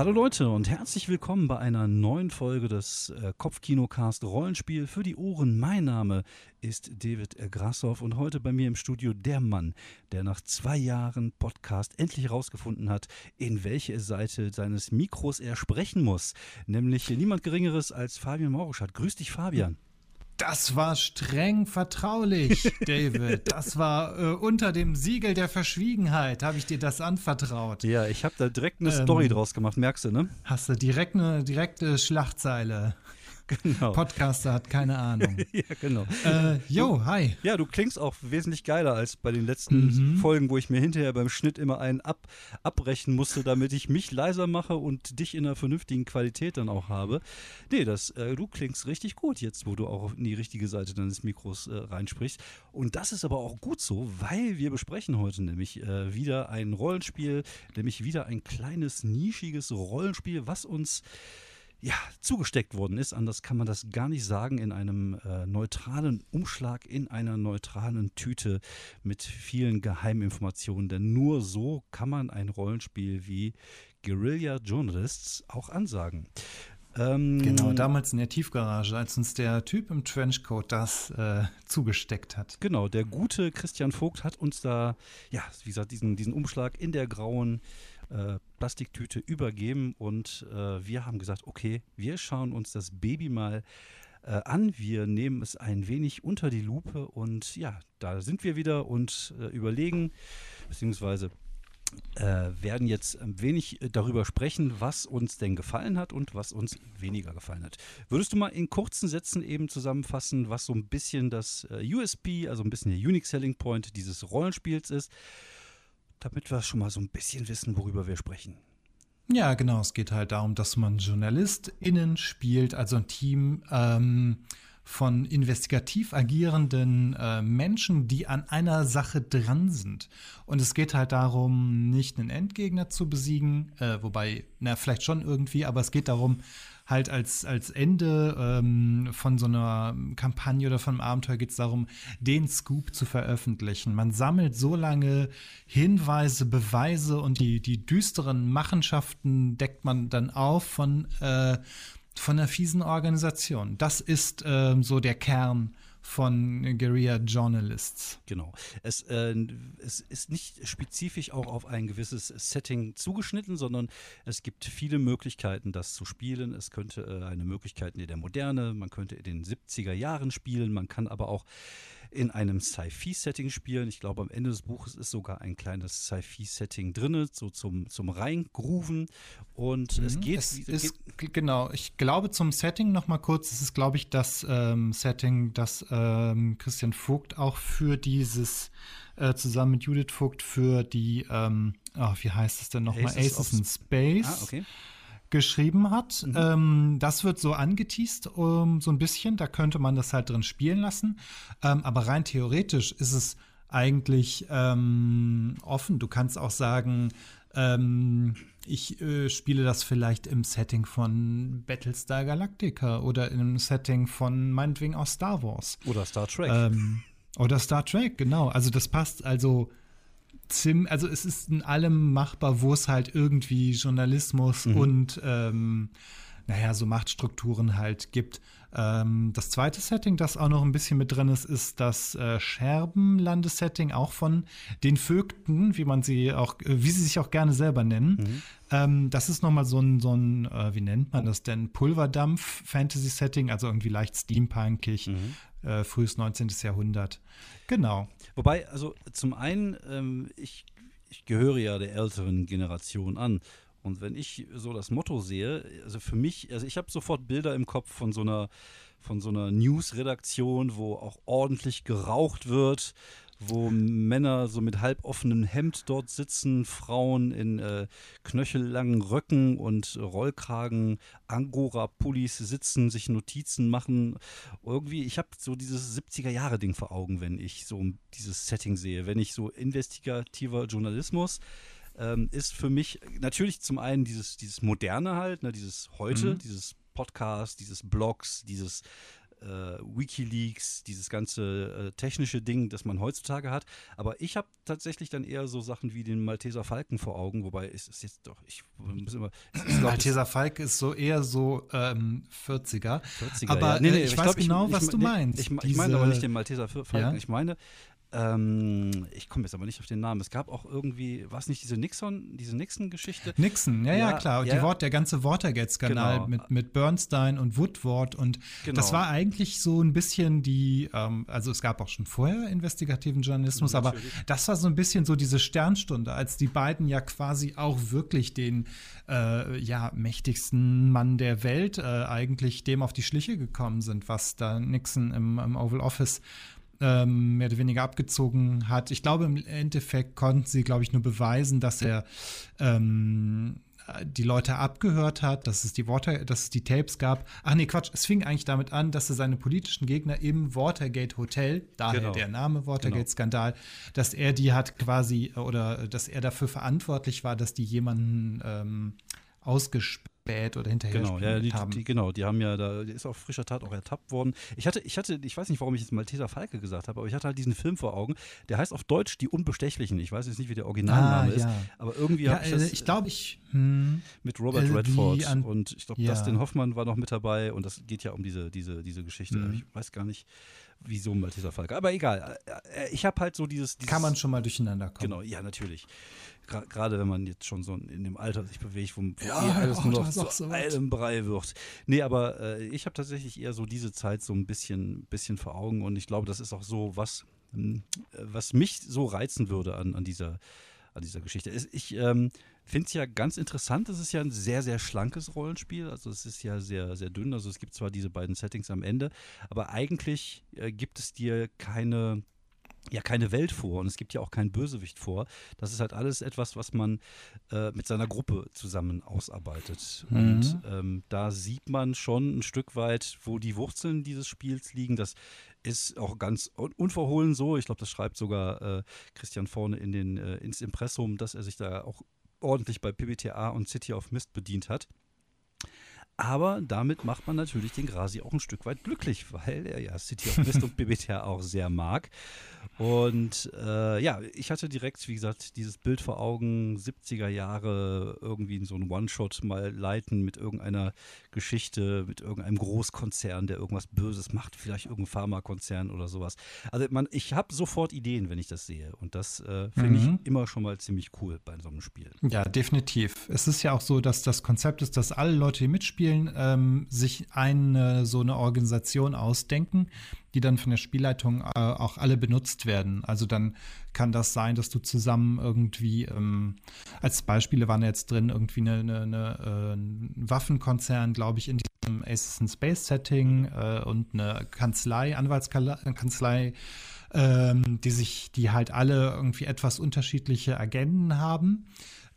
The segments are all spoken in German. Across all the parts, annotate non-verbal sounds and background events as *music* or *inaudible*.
Hallo Leute und herzlich willkommen bei einer neuen Folge des äh, Kopfkinocast Rollenspiel für die Ohren. Mein Name ist David Grassoff und heute bei mir im Studio der Mann, der nach zwei Jahren Podcast endlich herausgefunden hat, in welche Seite seines Mikros er sprechen muss. Nämlich niemand Geringeres als Fabian Mauruschat. Grüß dich, Fabian. Das war streng vertraulich, *laughs* David. Das war äh, unter dem Siegel der Verschwiegenheit, habe ich dir das anvertraut. Ja, ich habe da direkt eine ähm, Story draus gemacht, merkst du, ne? Hast du direkt eine direkte Schlachtzeile. Genau. Podcaster hat keine Ahnung. *laughs* ja, genau. Äh, jo, hi. Ja, du klingst auch wesentlich geiler als bei den letzten mhm. Folgen, wo ich mir hinterher beim Schnitt immer einen ab, abbrechen musste, damit ich mich leiser mache und dich in einer vernünftigen Qualität dann auch habe. Nee, das, äh, du klingst richtig gut jetzt, wo du auch in die richtige Seite deines Mikros äh, reinsprichst. Und das ist aber auch gut so, weil wir besprechen heute nämlich äh, wieder ein Rollenspiel, nämlich wieder ein kleines, nischiges Rollenspiel, was uns ja, zugesteckt worden ist. Anders kann man das gar nicht sagen. In einem äh, neutralen Umschlag, in einer neutralen Tüte mit vielen Geheiminformationen. Denn nur so kann man ein Rollenspiel wie Guerilla Journalists auch ansagen. Ähm, genau, damals in der Tiefgarage, als uns der Typ im Trenchcoat das äh, zugesteckt hat. Genau, der gute Christian Vogt hat uns da, ja, wie gesagt, diesen, diesen Umschlag in der grauen äh, Plastiktüte übergeben und äh, wir haben gesagt, okay, wir schauen uns das Baby mal äh, an. Wir nehmen es ein wenig unter die Lupe und ja, da sind wir wieder und äh, überlegen, beziehungsweise äh, werden jetzt ein wenig darüber sprechen, was uns denn gefallen hat und was uns weniger gefallen hat. Würdest du mal in kurzen Sätzen eben zusammenfassen, was so ein bisschen das äh, USP, also ein bisschen der Unique Selling Point dieses Rollenspiels ist? Damit wir schon mal so ein bisschen wissen, worüber wir sprechen. Ja, genau. Es geht halt darum, dass man JournalistInnen spielt, also ein Team ähm, von investigativ agierenden äh, Menschen, die an einer Sache dran sind. Und es geht halt darum, nicht einen Endgegner zu besiegen, äh, wobei, na, vielleicht schon irgendwie, aber es geht darum, halt als, als Ende ähm, von so einer Kampagne oder von einem Abenteuer geht es darum, den Scoop zu veröffentlichen. Man sammelt so lange Hinweise, Beweise und die, die düsteren Machenschaften deckt man dann auf von, äh, von einer fiesen Organisation. Das ist äh, so der Kern von Guerilla Journalists. Genau. Es, äh, es ist nicht spezifisch auch auf ein gewisses Setting zugeschnitten, sondern es gibt viele Möglichkeiten, das zu spielen. Es könnte äh, eine Möglichkeit in der Moderne, man könnte in den 70er Jahren spielen, man kann aber auch in einem Sci-Fi-Setting spielen. Ich glaube, am Ende des Buches ist sogar ein kleines Sci-Fi-Setting drin, so zum, zum Reingrooven. Und mhm, es geht. Es ist, geht, genau, ich glaube zum Setting noch mal kurz, es ist, glaube ich, das ähm, Setting, das ähm, Christian Vogt auch für dieses äh, zusammen mit Judith Vogt für die, ähm, oh, wie heißt es denn nochmal? Aces, Aces in Space. Ah, okay geschrieben hat. Mhm. Ähm, das wird so angeteased, um, ähm, so ein bisschen. Da könnte man das halt drin spielen lassen. Ähm, aber rein theoretisch ist es eigentlich ähm, offen. Du kannst auch sagen, ähm, ich äh, spiele das vielleicht im Setting von Battlestar Galactica oder einem Setting von meinetwegen auch Star Wars. Oder Star Trek. Ähm, oder Star Trek, genau. Also das passt also zim, also es ist in allem machbar, wo es halt irgendwie Journalismus mhm. und ähm, naja, so Machtstrukturen halt gibt. Ähm, das zweite Setting, das auch noch ein bisschen mit drin ist, ist das äh, Scherbenlandesetting, auch von den Vögten, wie man sie auch, äh, wie sie sich auch gerne selber nennen. Mhm. Ähm, das ist nochmal so ein, so ein äh, wie nennt man das denn, Pulverdampf-Fantasy-Setting, also irgendwie leicht steampunkig, mhm. äh, frühes 19. Jahrhundert. Genau. Wobei, also zum einen, ähm, ich, ich gehöre ja der älteren Generation an. Und wenn ich so das Motto sehe, also für mich, also ich habe sofort Bilder im Kopf von so einer von so einer News-Redaktion, wo auch ordentlich geraucht wird, wo Männer so mit halboffenem Hemd dort sitzen, Frauen in äh, knöchellangen Röcken und Rollkragen, Angora-Pullis sitzen, sich Notizen machen. Irgendwie, ich habe so dieses 70er-Jahre-Ding vor Augen, wenn ich so dieses Setting sehe, wenn ich so investigativer Journalismus ähm, ist für mich natürlich zum einen dieses, dieses Moderne halt, ne, dieses Heute, mhm. dieses Podcast, dieses Blogs, dieses äh, Wikileaks, dieses ganze äh, technische Ding, das man heutzutage hat. Aber ich habe tatsächlich dann eher so Sachen wie den Malteser Falken vor Augen, wobei es ist jetzt doch, ich muss immer. Ist, Malteser Falke ist so eher so ähm, 40er. 40er. Aber ja. nee, nee, ich, ich weiß glaub, genau, ich, was ich, du meinst. Ich, ich meine aber nicht den Malteser Falken. Ja? Ich meine ähm, ich komme jetzt aber nicht auf den Namen. Es gab auch irgendwie, war es nicht diese Nixon, diese Nixon-Geschichte? Nixon, ja, ja, ja klar. Ja. Die Wort, der ganze Watergate-Skandal genau. mit, mit Bernstein und Woodward und genau. das war eigentlich so ein bisschen die, ähm, also es gab auch schon vorher investigativen Journalismus, aber das war so ein bisschen so diese Sternstunde, als die beiden ja quasi auch wirklich den äh, ja, mächtigsten Mann der Welt äh, eigentlich dem auf die Schliche gekommen sind, was da Nixon im, im Oval Office ähm, mehr oder weniger abgezogen hat. Ich glaube, im Endeffekt konnten sie, glaube ich, nur beweisen, dass er ähm, die Leute abgehört hat, dass es die Water, dass es die Tapes gab. Ach nee, Quatsch, es fing eigentlich damit an, dass er seine politischen Gegner im Watergate Hotel, daher genau. der Name Watergate-Skandal, genau. dass er die hat quasi oder dass er dafür verantwortlich war, dass die jemanden ähm, ausgesperrt spät oder hinterher genau, ja, die, haben. Die, genau, die haben ja, da ist auf frischer Tat auch ertappt worden. Ich hatte, ich hatte, ich weiß nicht, warum ich jetzt Malteser Falke gesagt habe, aber ich hatte halt diesen Film vor Augen. Der heißt auf Deutsch Die Unbestechlichen. Ich weiß jetzt nicht, wie der Originalname ah, ja. ist, aber irgendwie ja, habe ich das. Ich glaube, ich hm, mit Robert Redford und ich glaube, ja. Dustin Hoffmann war noch mit dabei und das geht ja um diese, diese, diese Geschichte. Mhm. Ich weiß gar nicht, wieso Malteser Falke. Aber egal. Äh, äh, ich habe halt so dieses, dieses, Kann man schon mal durcheinander kommen. Genau, ja, natürlich gerade wenn man jetzt schon so in dem Alter sich bewegt, wo, ja, alles oh, nur noch zu so einem Brei wird. Nee, aber äh, ich habe tatsächlich eher so diese Zeit so ein bisschen, bisschen vor Augen und ich glaube, das ist auch so was, hm, was mich so reizen würde an, an dieser an dieser Geschichte. Ich ähm, finde es ja ganz interessant, es ist ja ein sehr, sehr schlankes Rollenspiel, also es ist ja sehr, sehr dünn, also es gibt zwar diese beiden Settings am Ende, aber eigentlich äh, gibt es dir keine ja keine Welt vor und es gibt ja auch keinen Bösewicht vor. Das ist halt alles etwas, was man äh, mit seiner Gruppe zusammen ausarbeitet. Mhm. Und ähm, da sieht man schon ein Stück weit, wo die Wurzeln dieses Spiels liegen. Das ist auch ganz unverhohlen so. Ich glaube, das schreibt sogar äh, Christian vorne in den, äh, ins Impressum, dass er sich da auch ordentlich bei PBTA und City of Mist bedient hat. Aber damit macht man natürlich den Grasi auch ein Stück weit glücklich, weil er ja City of Mist und *laughs* BBTA auch sehr mag. Und äh, ja, ich hatte direkt, wie gesagt, dieses Bild vor Augen, 70er Jahre, irgendwie in so einen One-Shot mal leiten mit irgendeiner Geschichte, mit irgendeinem Großkonzern, der irgendwas Böses macht, vielleicht irgendein Pharmakonzern oder sowas. Also man, ich habe sofort Ideen, wenn ich das sehe. Und das äh, finde mhm. ich immer schon mal ziemlich cool bei so einem Spiel. Ja, definitiv. Es ist ja auch so, dass das Konzept ist, dass alle Leute, die mitspielen, ähm, sich eine so eine Organisation ausdenken die dann von der Spielleitung äh, auch alle benutzt werden. Also dann kann das sein, dass du zusammen irgendwie, ähm, als Beispiele waren jetzt drin, irgendwie eine, eine, eine äh, ein Waffenkonzern, glaube ich, in diesem Aces and Space Setting äh, und eine Kanzlei, Anwaltskanzlei, ähm, die sich, die halt alle irgendwie etwas unterschiedliche Agenten haben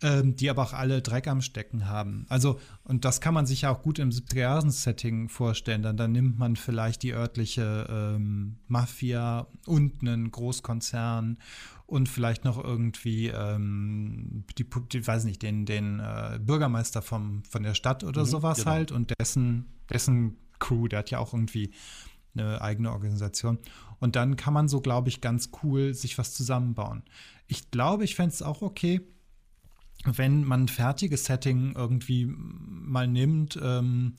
ähm, die aber auch alle Dreck am Stecken haben. Also, und das kann man sich ja auch gut im 70er-Setting vorstellen. Dann, dann nimmt man vielleicht die örtliche ähm, Mafia und einen Großkonzern und vielleicht noch irgendwie ähm, die, die, weiß nicht, den, den äh, Bürgermeister vom, von der Stadt oder mhm, sowas genau. halt und dessen, dessen Crew, der hat ja auch irgendwie eine eigene Organisation. Und dann kann man so, glaube ich, ganz cool sich was zusammenbauen. Ich glaube, ich fände es auch okay, wenn man ein fertiges Setting irgendwie mal nimmt ähm,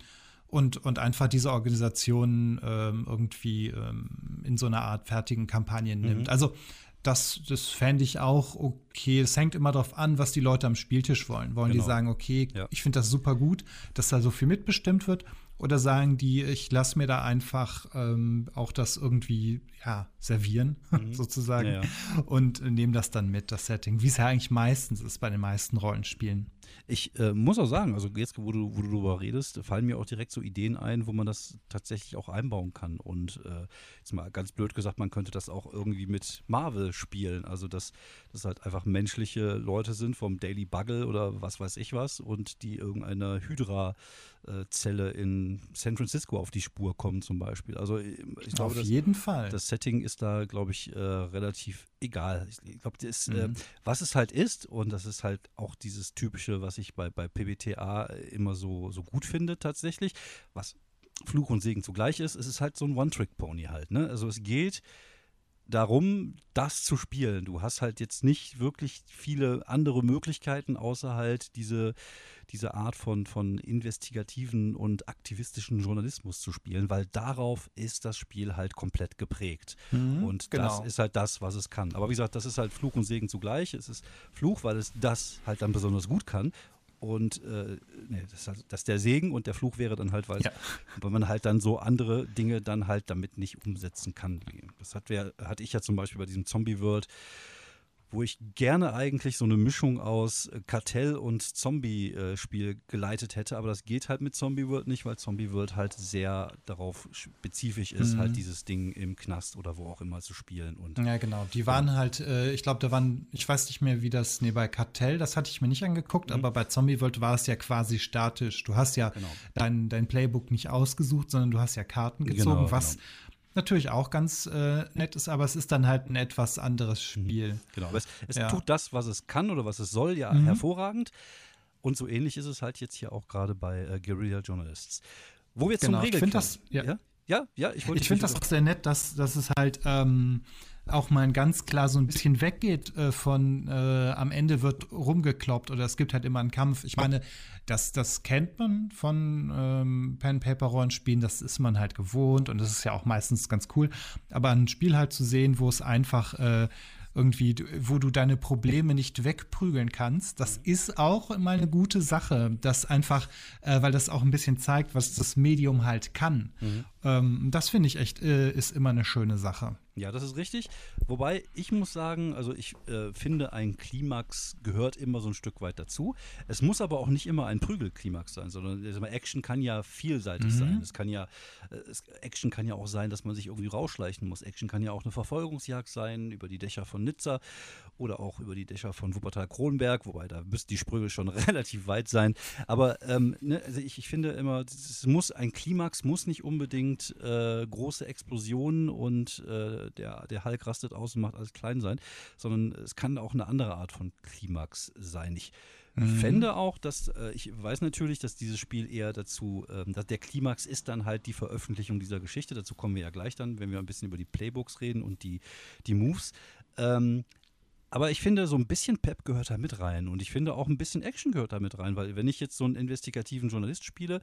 und, und einfach diese Organisation ähm, irgendwie ähm, in so einer Art fertigen Kampagnen mhm. nimmt. Also das, das fände ich auch okay. Es hängt immer darauf an, was die Leute am Spieltisch wollen. Wollen genau. die sagen, okay, ja. ich finde das super gut, dass da so viel mitbestimmt wird? Oder sagen die, ich lasse mir da einfach ähm, auch das irgendwie ja, servieren, *laughs* mhm. sozusagen, ja, ja. und nehme das dann mit, das Setting, wie es ja eigentlich meistens ist bei den meisten Rollenspielen. Ich äh, muss auch sagen, also jetzt, wo du, wo du darüber redest, fallen mir auch direkt so Ideen ein, wo man das tatsächlich auch einbauen kann. Und äh, jetzt mal ganz blöd gesagt, man könnte das auch irgendwie mit Marvel spielen. Also, dass das halt einfach menschliche Leute sind vom Daily Bugle oder was weiß ich was und die irgendeiner Hydra Zelle in San Francisco auf die Spur kommen zum Beispiel. Also ich glaube, auf jeden Fall. Das Setting ist da, glaube ich, äh, relativ egal. Ich glaube, mhm. äh, was es halt ist und das ist halt auch dieses typische, was ich bei, bei PBTA immer so, so gut finde tatsächlich, was Fluch und Segen zugleich ist, es ist halt so ein One-Trick-Pony halt. Ne? Also es geht darum, das zu spielen. Du hast halt jetzt nicht wirklich viele andere Möglichkeiten, außer halt diese, diese Art von, von investigativen und aktivistischen Journalismus zu spielen, weil darauf ist das Spiel halt komplett geprägt. Mhm, und genau. das ist halt das, was es kann. Aber wie gesagt, das ist halt Fluch und Segen zugleich. Es ist Fluch, weil es das halt dann besonders gut kann. Und äh, nee, das, halt, das der Segen und der Fluch wäre dann halt, weil, ja. weil man halt dann so andere Dinge dann halt damit nicht umsetzen kann. Das hat wer, hatte ich ja zum Beispiel bei diesem Zombie World wo ich gerne eigentlich so eine Mischung aus äh, Kartell und Zombie-Spiel äh, geleitet hätte, aber das geht halt mit Zombie World nicht, weil Zombie World halt sehr darauf spezifisch ist, mhm. halt dieses Ding im Knast oder wo auch immer zu spielen. Und, ja, genau. Die waren ja. halt, äh, ich glaube, da waren, ich weiß nicht mehr, wie das, nee, bei Kartell, das hatte ich mir nicht angeguckt, mhm. aber bei Zombie World war es ja quasi statisch. Du hast ja genau. dein, dein Playbook nicht ausgesucht, sondern du hast ja Karten gezogen, genau, was genau natürlich auch ganz äh, nett ist, aber es ist dann halt ein etwas anderes mhm. Spiel. Genau, aber es, es ja. tut das, was es kann oder was es soll, ja mhm. hervorragend. Und so ähnlich ist es halt jetzt hier auch gerade bei äh, Guerilla Journalists. Wo wir genau, zum Regeln. Ich das, ja. ja. Ja, ich. Ich finde das auch sehr nett, dass, dass es halt ähm, auch mal ganz klar so ein bisschen weggeht äh, von äh, am Ende wird rumgekloppt oder es gibt halt immer einen Kampf. Ich meine, das, das kennt man von ähm, Pen-Paper-Rollenspielen, das ist man halt gewohnt und das ist ja auch meistens ganz cool. Aber ein Spiel halt zu sehen, wo es einfach äh, irgendwie, wo du deine Probleme nicht wegprügeln kannst. Das ist auch mal eine gute Sache, das einfach, äh, weil das auch ein bisschen zeigt, was das Medium halt kann. Mhm. Ähm, das finde ich echt, äh, ist immer eine schöne Sache. Ja, das ist richtig. Wobei ich muss sagen, also ich äh, finde, ein Klimax gehört immer so ein Stück weit dazu. Es muss aber auch nicht immer ein Prügelklimax sein, sondern also Action kann ja vielseitig mhm. sein. Es kann ja, äh, es, Action kann ja auch sein, dass man sich irgendwie rausschleichen muss. Action kann ja auch eine Verfolgungsjagd sein über die Dächer von Nizza oder auch über die Dächer von Wuppertal-Kronberg, wobei da müssten die Sprügel schon *laughs* relativ weit sein. Aber ähm, ne, also ich, ich finde immer, es muss ein Klimax muss nicht unbedingt äh, große Explosionen und äh, der, der Hulk rastet aus und macht alles klein sein, sondern es kann auch eine andere Art von Klimax sein. Ich mhm. fände auch, dass äh, ich weiß natürlich, dass dieses Spiel eher dazu, ähm, dass der Klimax ist dann halt die Veröffentlichung dieser Geschichte. Dazu kommen wir ja gleich dann, wenn wir ein bisschen über die Playbooks reden und die, die Moves. Ähm, aber ich finde, so ein bisschen Pep gehört da mit rein und ich finde auch ein bisschen Action gehört da mit rein, weil wenn ich jetzt so einen investigativen Journalist spiele,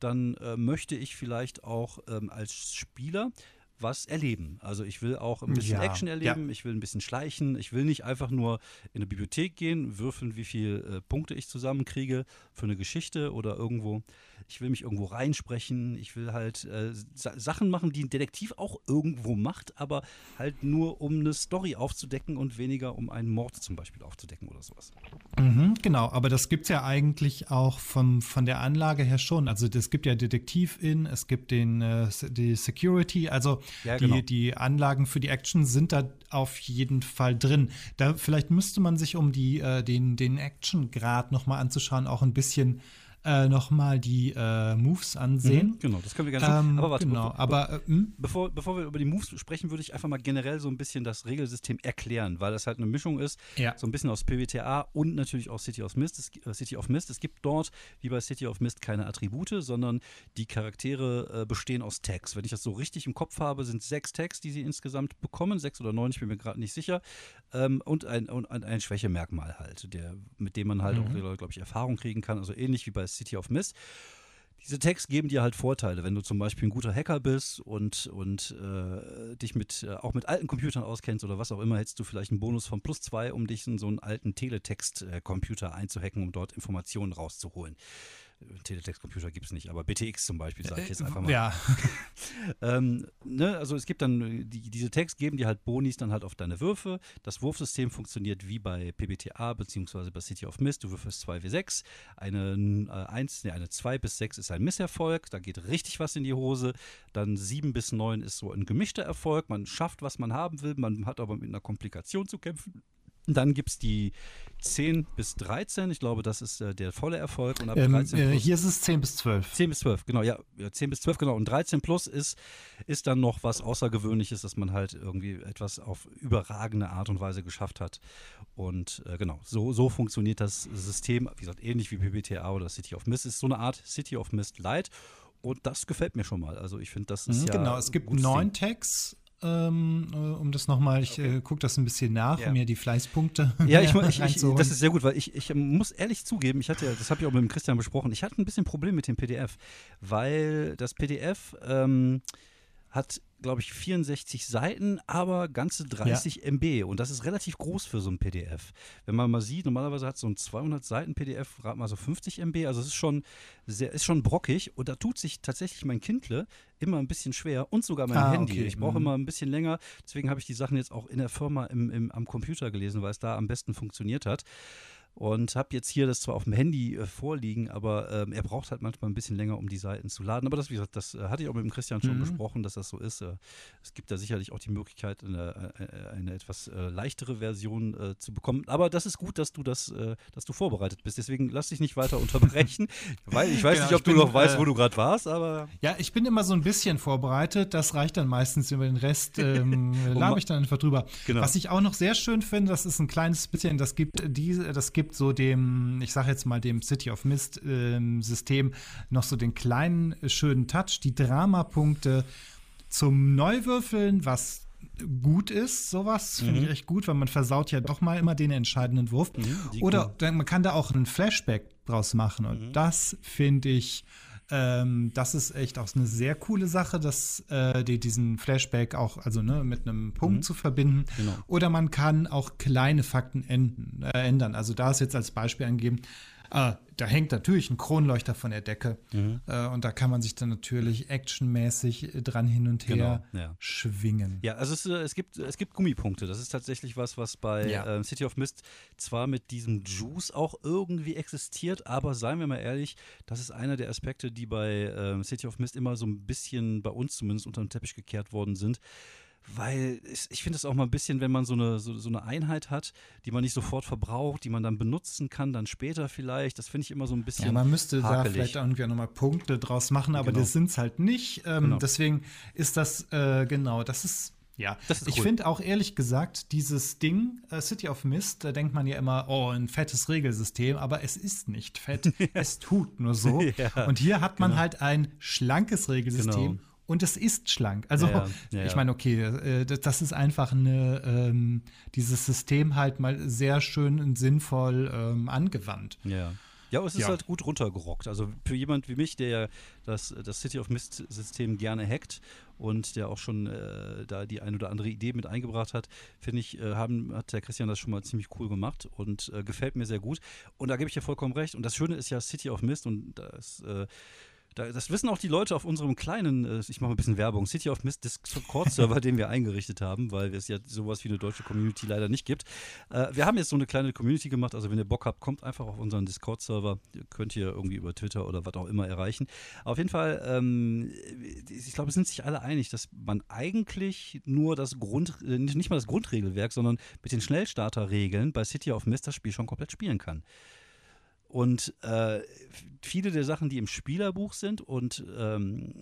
dann äh, möchte ich vielleicht auch ähm, als Spieler was erleben. Also ich will auch ein bisschen ja, Action erleben, ja. ich will ein bisschen schleichen, ich will nicht einfach nur in eine Bibliothek gehen, würfeln, wie viele äh, Punkte ich zusammenkriege für eine Geschichte oder irgendwo ich will mich irgendwo reinsprechen, ich will halt äh, Sachen machen, die ein Detektiv auch irgendwo macht, aber halt nur um eine Story aufzudecken und weniger um einen Mord zum Beispiel aufzudecken oder sowas. Mhm, genau, aber das gibt es ja eigentlich auch vom, von der Anlage her schon. Also es gibt ja Detektiv-In, es gibt den, äh, die Security, also ja, genau. die, die Anlagen für die Action sind da auf jeden Fall drin. Da vielleicht müsste man sich, um die, äh, den, den Action-Grad nochmal anzuschauen, auch ein bisschen äh, nochmal die äh, Moves ansehen. Mhm, genau, das können wir gerne ähm, Aber warte, genau, be aber äh, hm? bevor, bevor wir über die Moves sprechen, würde ich einfach mal generell so ein bisschen das Regelsystem erklären, weil das halt eine Mischung ist, ja. so ein bisschen aus PWTA und natürlich aus City of Mist. Es, äh, City of Mist. Es gibt dort, wie bei City of Mist, keine Attribute, sondern die Charaktere äh, bestehen aus Tags. Wenn ich das so richtig im Kopf habe, sind sechs Tags, die sie insgesamt bekommen, sechs oder neun, ich bin mir gerade nicht sicher, ähm, und ein, und ein Schwächemerkmal halt, der, mit dem man halt mhm. auch, glaube ich, Erfahrung kriegen kann, also ähnlich wie bei City of Mist. Diese Tags geben dir halt Vorteile, wenn du zum Beispiel ein guter Hacker bist und, und äh, dich mit, äh, auch mit alten Computern auskennst oder was auch immer, hättest du vielleicht einen Bonus von plus zwei, um dich in so einen alten Teletext-Computer äh, einzuhacken, um dort Informationen rauszuholen. Teletext-Computer gibt es nicht, aber BTX zum Beispiel, sage ich jetzt einfach mal. Ja. *laughs* ähm, ne, also es gibt dann, die, diese Tags geben dir halt Bonis dann halt auf deine Würfe. Das Wurfsystem funktioniert wie bei PBTA bzw. bei City of Mist. Du würfelst 2W6. Eine äh, 1, nee, eine 2 bis 6 ist ein Misserfolg, da geht richtig was in die Hose. Dann 7 bis 9 ist so ein gemischter Erfolg. Man schafft, was man haben will, man hat aber mit einer Komplikation zu kämpfen. Dann gibt es die 10 bis 13. Ich glaube, das ist äh, der volle Erfolg. Und ab ähm, 13 äh, hier ist es 10 bis 12. 10 bis 12, genau. Ja, 10 bis 12, genau. Und 13 plus ist, ist dann noch was Außergewöhnliches, dass man halt irgendwie etwas auf überragende Art und Weise geschafft hat. Und äh, genau, so, so funktioniert das System. Wie gesagt, ähnlich wie PBTA oder City of Mist. Ist so eine Art City of Mist Light. Und das gefällt mir schon mal. Also ich finde, das ist mhm, ja. Genau, es gibt neun Tags ähm, äh, um das nochmal, ich okay. äh, gucke das ein bisschen nach, ja. um mir die Fleißpunkte Ja, *laughs* ich, ich, ich, das ist sehr gut, weil ich, ich muss ehrlich zugeben, ich hatte, das habe ich auch mit dem Christian besprochen, ich hatte ein bisschen Problem mit dem PDF, weil das PDF ähm, hat glaube ich, 64 Seiten, aber ganze 30 ja. MB. Und das ist relativ groß für so ein PDF. Wenn man mal sieht, normalerweise hat so ein 200 Seiten PDF gerade mal so 50 MB. Also es ist schon sehr, ist schon brockig. Und da tut sich tatsächlich mein Kindle immer ein bisschen schwer und sogar mein ah, Handy. Okay. Ich brauche mhm. immer ein bisschen länger. Deswegen habe ich die Sachen jetzt auch in der Firma im, im, am Computer gelesen, weil es da am besten funktioniert hat und habe jetzt hier das zwar auf dem Handy äh, vorliegen, aber ähm, er braucht halt manchmal ein bisschen länger, um die Seiten zu laden. Aber das, wie gesagt, das äh, hatte ich auch mit dem Christian schon mhm. besprochen, dass das so ist. Äh, es gibt da sicherlich auch die Möglichkeit, eine, äh, eine etwas äh, leichtere Version äh, zu bekommen. Aber das ist gut, dass du das, dass du vorbereitet bist. Deswegen lass dich nicht weiter *laughs* unterbrechen, weil ich weiß genau, nicht, ob bin, du noch weißt, wo du gerade warst, aber. Ja, ich bin immer so ein bisschen vorbereitet. Das reicht dann meistens über den Rest. *laughs* Ähm, labe ich dann einfach drüber. Genau. Was ich auch noch sehr schön finde, das ist ein kleines bisschen, das gibt diese, das gibt gibt so dem, ich sage jetzt mal dem City of Mist äh, System noch so den kleinen schönen Touch, die Dramapunkte zum Neuwürfeln, was gut ist, sowas finde mhm. ich echt gut, weil man versaut ja doch mal immer den entscheidenden Wurf. Mhm, Oder man kann da auch einen Flashback draus machen und mhm. das finde ich ähm, das ist echt auch eine sehr coole Sache, dass äh, die, diesen Flashback auch also ne, mit einem Punkt mhm. zu verbinden. Genau. Oder man kann auch kleine Fakten enden, äh, ändern. Also da ist jetzt als Beispiel angegeben, äh, da hängt natürlich ein Kronleuchter von der Decke. Mhm. Äh, und da kann man sich dann natürlich actionmäßig dran hin und her genau, ja. schwingen. Ja, also es, äh, es, gibt, es gibt Gummipunkte. Das ist tatsächlich was, was bei ja. äh, City of Mist zwar mit diesem Juice auch irgendwie existiert, aber seien wir mal ehrlich, das ist einer der Aspekte, die bei äh, City of Mist immer so ein bisschen bei uns zumindest unter den Teppich gekehrt worden sind weil ich finde es auch mal ein bisschen, wenn man so eine, so, so, eine Einheit hat, die man nicht sofort verbraucht, die man dann benutzen kann, dann später vielleicht, das finde ich immer so ein bisschen. Ja, man müsste hakelig. da vielleicht irgendwie nochmal Punkte draus machen, aber genau. das sind es halt nicht. Ähm, genau. Deswegen ist das, äh, genau, das ist ja, ich cool. finde auch ehrlich gesagt, dieses Ding, uh, City of Mist, da denkt man ja immer, oh, ein fettes Regelsystem, aber es ist nicht fett. *laughs* es tut nur so. ja, und hier hat man genau. halt ein schlankes Regelsystem. Genau und es ist schlank. Also ja, ja, ich meine, okay, äh, das ist einfach eine, ähm, dieses System halt mal sehr schön und sinnvoll ähm, angewandt. Ja. Ja, es ist ja. halt gut runtergerockt. Also für jemand wie mich, der das, das City of Mist-System gerne hackt und der auch schon äh, da die ein oder andere Idee mit eingebracht hat, finde ich, äh, haben, hat der Christian das schon mal ziemlich cool gemacht und äh, gefällt mir sehr gut. Und da gebe ich dir vollkommen recht. Und das Schöne ist ja City of Mist und das äh, das wissen auch die Leute auf unserem kleinen, äh, ich mache ein bisschen Werbung, City of Mist Discord-Server, *laughs* den wir eingerichtet haben, weil es ja sowas wie eine deutsche Community leider nicht gibt. Äh, wir haben jetzt so eine kleine Community gemacht, also wenn ihr Bock habt, kommt einfach auf unseren Discord-Server. Könnt ihr irgendwie über Twitter oder was auch immer erreichen. Auf jeden Fall, ähm, ich glaube, es sind sich alle einig, dass man eigentlich nur das Grund, äh, nicht mal das Grundregelwerk, sondern mit den Schnellstarter-Regeln bei City of Mist das Spiel schon komplett spielen kann. Und äh, viele der Sachen, die im Spielerbuch sind und ähm,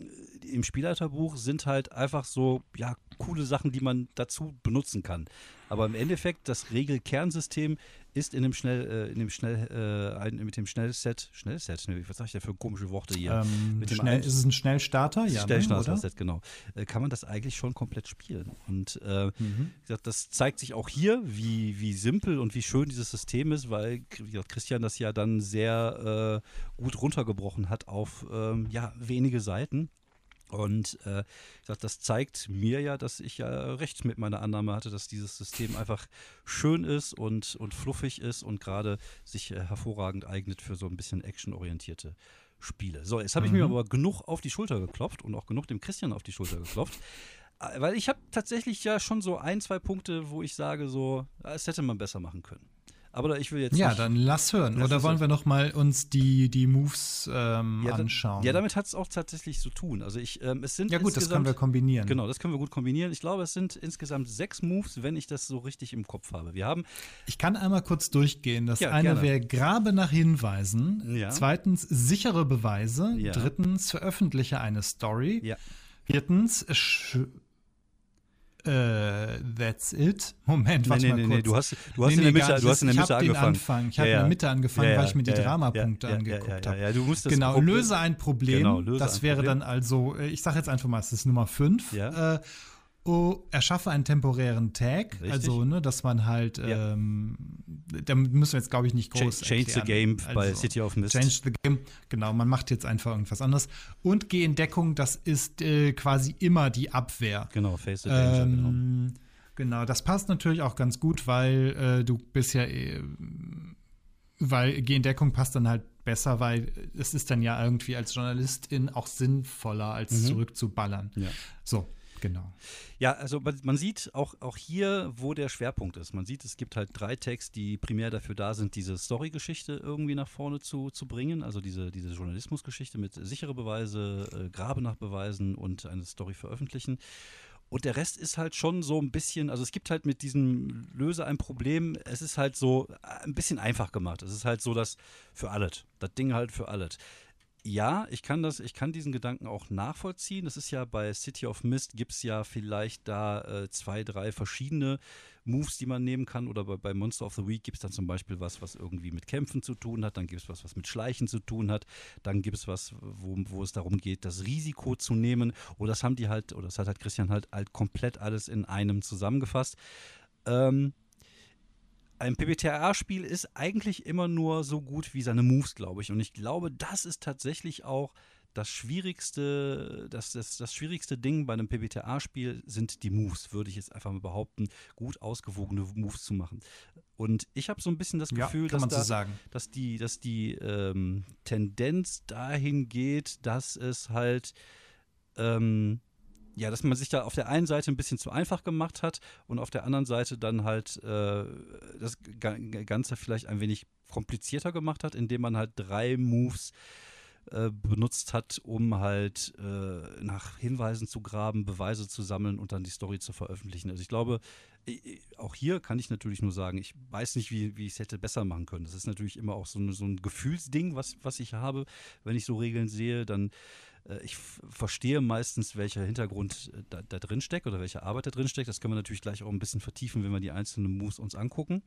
im Spielleiterbuch, sind halt einfach so, ja, coole Sachen, die man dazu benutzen kann. Aber im Endeffekt, das Regelkernsystem ist in dem Schnell, äh, in dem Schnell, äh, mit dem Schnellset, Schnellset, ne, was sag ich da für komische Worte hier? Ähm, mit dem schnell, ist es ein Schnellstarter? Ja, ne, Schnellstarter-Set, genau. Äh, kann man das eigentlich schon komplett spielen. Und äh, mhm. gesagt, das zeigt sich auch hier, wie, wie simpel und wie schön dieses System ist, weil gesagt, Christian das ja dann sehr äh, gut runtergebrochen hat auf ähm, ja, wenige Seiten. Und äh, das zeigt mir ja, dass ich ja recht mit meiner Annahme hatte, dass dieses System einfach schön ist und, und fluffig ist und gerade sich äh, hervorragend eignet für so ein bisschen actionorientierte Spiele. So, jetzt habe ich mhm. mir aber genug auf die Schulter geklopft und auch genug dem Christian auf die Schulter geklopft. Äh, weil ich habe tatsächlich ja schon so ein, zwei Punkte, wo ich sage, so, es hätte man besser machen können. Aber ich will jetzt. Ja, nicht, dann lass hören. Lass Oder wollen wir noch mal uns die, die Moves ähm, ja, anschauen? Ja, damit hat es auch tatsächlich zu tun. Also ich, ähm, es sind ja gut, das können wir kombinieren. Genau, das können wir gut kombinieren. Ich glaube, es sind insgesamt sechs Moves, wenn ich das so richtig im Kopf habe. Wir haben. Ich kann einmal kurz durchgehen. Das ja, eine wäre Grabe nach Hinweisen. Ja. Zweitens sichere Beweise. Drittens veröffentliche eine Story. Viertens äh, that's it. Moment, warte nee, nee, mal kurz. Nee, du hast, du hast in der Mitte, du hast in der Mitte angefangen. Anfang. Ich habe ja, in der Mitte angefangen, ja, ja, weil ich mir die Dramapunkte angeguckt habe. Ja, du musst das genau, löse ein Problem. Genau, löse das wäre Problem. dann also, äh, ich sage jetzt einfach mal, es ist Nummer 5. Ja. Äh, oh, erschaffe einen temporären Tag, Richtig. also ne, dass man halt, ja. ähm, da müssen wir jetzt glaube ich nicht groß Change erklären. the Game also, bei City of Mist. Change the Game, genau, man macht jetzt einfach irgendwas anderes. Und geh in Deckung, das ist äh, quasi immer die Abwehr. Genau, Face the Danger, genau. ähm, genau. Genau, das passt natürlich auch ganz gut, weil äh, du bist ja, äh, weil Geh in Deckung passt dann halt besser, weil es ist dann ja irgendwie als Journalistin auch sinnvoller, als mhm. zurückzuballern. Ja. So, Genau. Ja, also man sieht auch, auch hier, wo der Schwerpunkt ist. Man sieht, es gibt halt drei Tags, die primär dafür da sind, diese Story-Geschichte irgendwie nach vorne zu, zu bringen. Also diese, diese Journalismusgeschichte mit sichere Beweise, äh, Grabe nach Beweisen und eine Story veröffentlichen. Und der Rest ist halt schon so ein bisschen, also es gibt halt mit diesem Löse ein Problem, es ist halt so äh, ein bisschen einfach gemacht. Es ist halt so, dass für alles, das Ding halt für alles ja, ich kann das, ich kann diesen Gedanken auch nachvollziehen. Das ist ja bei City of Mist gibt es ja vielleicht da äh, zwei, drei verschiedene Moves, die man nehmen kann. Oder bei, bei Monster of the Week gibt es dann zum Beispiel was, was irgendwie mit Kämpfen zu tun hat. Dann gibt es was, was mit Schleichen zu tun hat. Dann gibt es was, wo, wo es darum geht, das Risiko zu nehmen. Oder das haben die halt, oder das hat halt Christian halt, halt komplett alles in einem zusammengefasst. Ähm, ein PBTA-Spiel ist eigentlich immer nur so gut wie seine Moves, glaube ich. Und ich glaube, das ist tatsächlich auch das schwierigste, das, das, das schwierigste Ding bei einem PBTA-Spiel sind die Moves, würde ich jetzt einfach mal behaupten, gut ausgewogene Moves zu machen. Und ich habe so ein bisschen das Gefühl, ja, dass, da, dass die, dass die ähm, Tendenz dahin geht, dass es halt ähm, ja, dass man sich da auf der einen Seite ein bisschen zu einfach gemacht hat und auf der anderen Seite dann halt äh, das Ganze vielleicht ein wenig komplizierter gemacht hat, indem man halt drei Moves äh, benutzt hat, um halt äh, nach Hinweisen zu graben, Beweise zu sammeln und dann die Story zu veröffentlichen. Also ich glaube, auch hier kann ich natürlich nur sagen, ich weiß nicht, wie, wie ich es hätte besser machen können. Das ist natürlich immer auch so, so ein Gefühlsding, was, was ich habe, wenn ich so Regeln sehe, dann ich verstehe meistens, welcher Hintergrund äh, da, da, drin steckt oder welche Arbeit da drin steckt. Das können wir natürlich gleich auch ein bisschen vertiefen, wenn wir die einzelnen Moves uns angucken.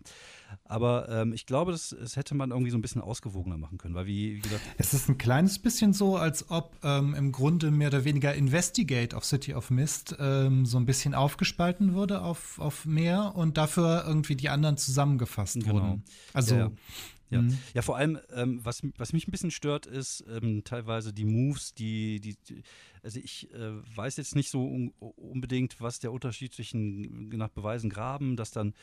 Aber ähm, ich glaube, das, das, hätte man irgendwie so ein bisschen ausgewogener machen können, weil wie, wie gesagt. Es ist ein kleines bisschen so, als ob ähm, im Grunde mehr oder weniger Investigate auf City of Mist ähm, so ein bisschen aufgespalten wurde auf, auf mehr und dafür irgendwie die anderen zusammengefasst genau. wurden. Also. Ja, ja. Ja, mhm. ja vor allem, ähm, was, was mich ein bisschen stört, ist ähm, teilweise die Moves, die, die, die also ich äh, weiß jetzt nicht so un unbedingt, was der Unterschied zwischen nach Beweisen graben, dass dann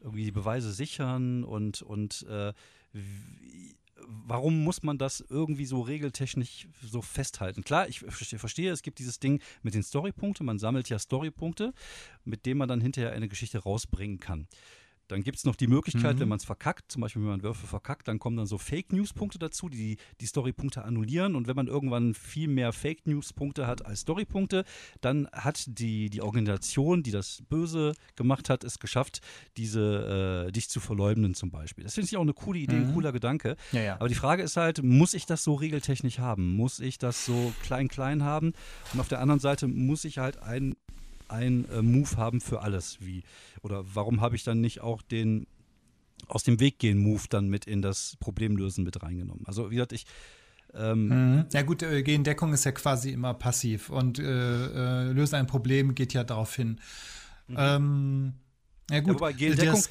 irgendwie die Beweise sichern und, und äh, warum muss man das irgendwie so regeltechnisch so festhalten? Klar, ich verstehe, es gibt dieses Ding mit den Storypunkten, man sammelt ja Storypunkte, mit denen man dann hinterher eine Geschichte rausbringen kann. Dann gibt es noch die Möglichkeit, mhm. wenn man es verkackt, zum Beispiel wenn man Würfe verkackt, dann kommen dann so Fake News-Punkte dazu, die die Story-Punkte annullieren. Und wenn man irgendwann viel mehr Fake News-Punkte hat als Story-Punkte, dann hat die, die Organisation, die das Böse gemacht hat, es geschafft, diese äh, dich zu verleumden zum Beispiel. Das finde ich auch eine coole Idee, mhm. ein cooler Gedanke. Ja, ja. Aber die Frage ist halt, muss ich das so regeltechnisch haben? Muss ich das so klein-klein haben? Und auf der anderen Seite muss ich halt ein ein äh, Move haben für alles, wie oder warum habe ich dann nicht auch den aus dem Weg gehen Move dann mit in das Problemlösen mit reingenommen? Also wie gesagt, ich ähm, mhm. Ja gut, äh, Deckung ist ja quasi immer passiv und äh, äh, lösen ein Problem geht ja darauf hin. Mhm. Ähm, ja gut, ja, G, Deckung,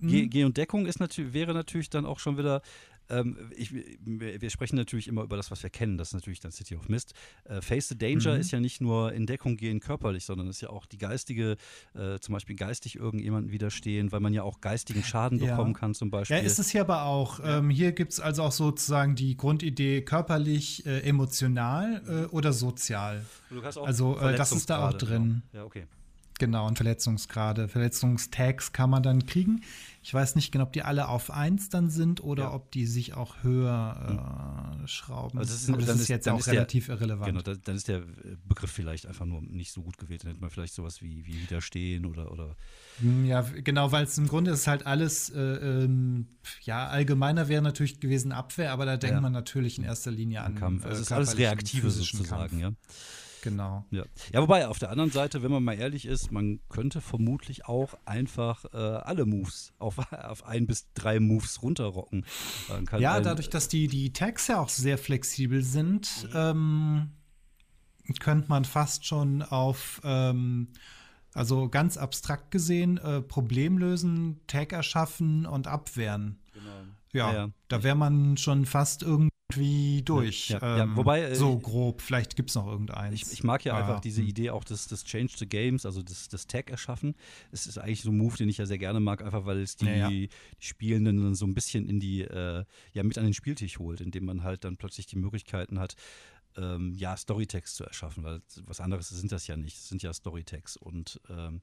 G, G und Deckung ist natürlich, wäre natürlich dann auch schon wieder ähm, ich, wir sprechen natürlich immer über das, was wir kennen. Das ist natürlich dann City of Mist. Äh, Face the Danger mhm. ist ja nicht nur in Deckung gehen körperlich, sondern ist ja auch die geistige, äh, zum Beispiel geistig irgendjemandem widerstehen, weil man ja auch geistigen Schaden ja. bekommen kann, zum Beispiel. Ja, ist es hier aber auch. Ähm, hier gibt es also auch sozusagen die Grundidee körperlich, äh, emotional äh, oder sozial. also äh, das ist da auch drin. Genau. Ja, okay. Genau, und Verletzungsgrade. Verletzungstags kann man dann kriegen. Ich weiß nicht genau, ob die alle auf 1 dann sind oder ja. ob die sich auch höher äh, schrauben. Also das ist, Aber das ist jetzt auch relativ der, irrelevant. Genau, dann ist der Begriff vielleicht einfach nur nicht so gut gewählt. Dann hätte man vielleicht sowas wie, wie Widerstehen oder, oder hm, ja, genau, weil es im Grunde ist halt alles, äh, ähm, ja, allgemeiner wäre natürlich gewesen Abwehr, aber da denkt ja. man natürlich in erster Linie an Kampf. Also es ist alles Reaktive sozusagen, Kampf. ja. Genau. Ja. ja, wobei auf der anderen Seite, wenn man mal ehrlich ist, man könnte vermutlich auch einfach äh, alle Moves auf, *laughs* auf ein bis drei Moves runterrocken. ja, dadurch, dass die, die Tags ja auch sehr flexibel sind, ähm, könnte man fast schon auf ähm, also ganz abstrakt gesehen, äh, Problem lösen, Tag erschaffen und abwehren. Genau. Ja, ja, ja. da wäre man schon fast irgendwie durch. Ja, ja. Ähm, Wobei, äh, so grob, vielleicht gibt es noch irgendeins. Ich, ich mag ja ah, einfach diese hm. Idee auch des, des Change the Games, also des, des Tag erschaffen. Es ist eigentlich so ein Move, den ich ja sehr gerne mag, einfach weil es die, die Spielenden dann so ein bisschen in die, äh, ja, mit an den Spieltisch holt, indem man halt dann plötzlich die Möglichkeiten hat, ähm, ja, Storytext zu erschaffen, weil was anderes sind das ja nicht. Es sind ja Storytext. Und ähm,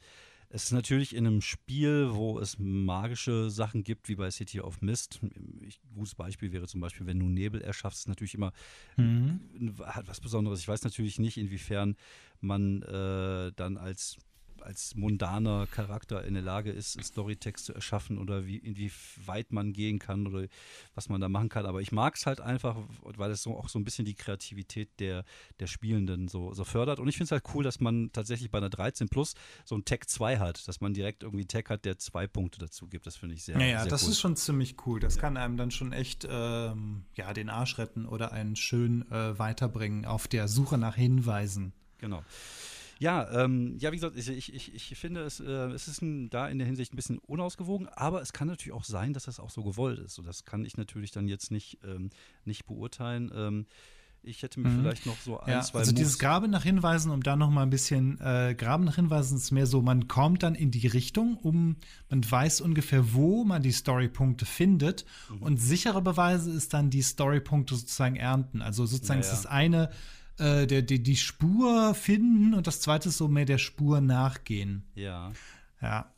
es ist natürlich in einem Spiel, wo es magische Sachen gibt, wie bei City of Mist. Ein gutes Beispiel wäre zum Beispiel, wenn du Nebel erschaffst, ist natürlich immer mhm. hat was Besonderes. Ich weiß natürlich nicht, inwiefern man äh, dann als als mundaner Charakter in der Lage ist, Storytext zu erschaffen oder wie, inwieweit man gehen kann oder was man da machen kann. Aber ich mag es halt einfach, weil es so auch so ein bisschen die Kreativität der, der Spielenden so, so fördert. Und ich finde es halt cool, dass man tatsächlich bei einer 13 Plus so ein Tag 2 hat, dass man direkt irgendwie einen Tag hat, der zwei Punkte dazu gibt. Das finde ich sehr, ja, ja, sehr das ist schon ziemlich cool. Das ja. kann einem dann schon echt ähm, ja, den Arsch retten oder einen schön äh, weiterbringen auf der Suche nach Hinweisen. Genau. Ja, ähm, ja, wie gesagt, ich, ich, ich finde, es, äh, es ist ein, da in der Hinsicht ein bisschen unausgewogen, aber es kann natürlich auch sein, dass das auch so gewollt ist. Und das kann ich natürlich dann jetzt nicht, ähm, nicht beurteilen. Ähm, ich hätte mir mhm. vielleicht noch so ein, ja, zwei Also Moves dieses Graben nach Hinweisen, um da noch mal ein bisschen äh, Graben nach Hinweisen ist mehr so, man kommt dann in die Richtung, um man weiß ungefähr, wo man die Storypunkte findet mhm. und sichere Beweise ist dann die Storypunkte sozusagen ernten. Also sozusagen naja. ist das eine äh, der, die, die Spur finden und das zweite ist so mehr der Spur nachgehen. Ja. Ja.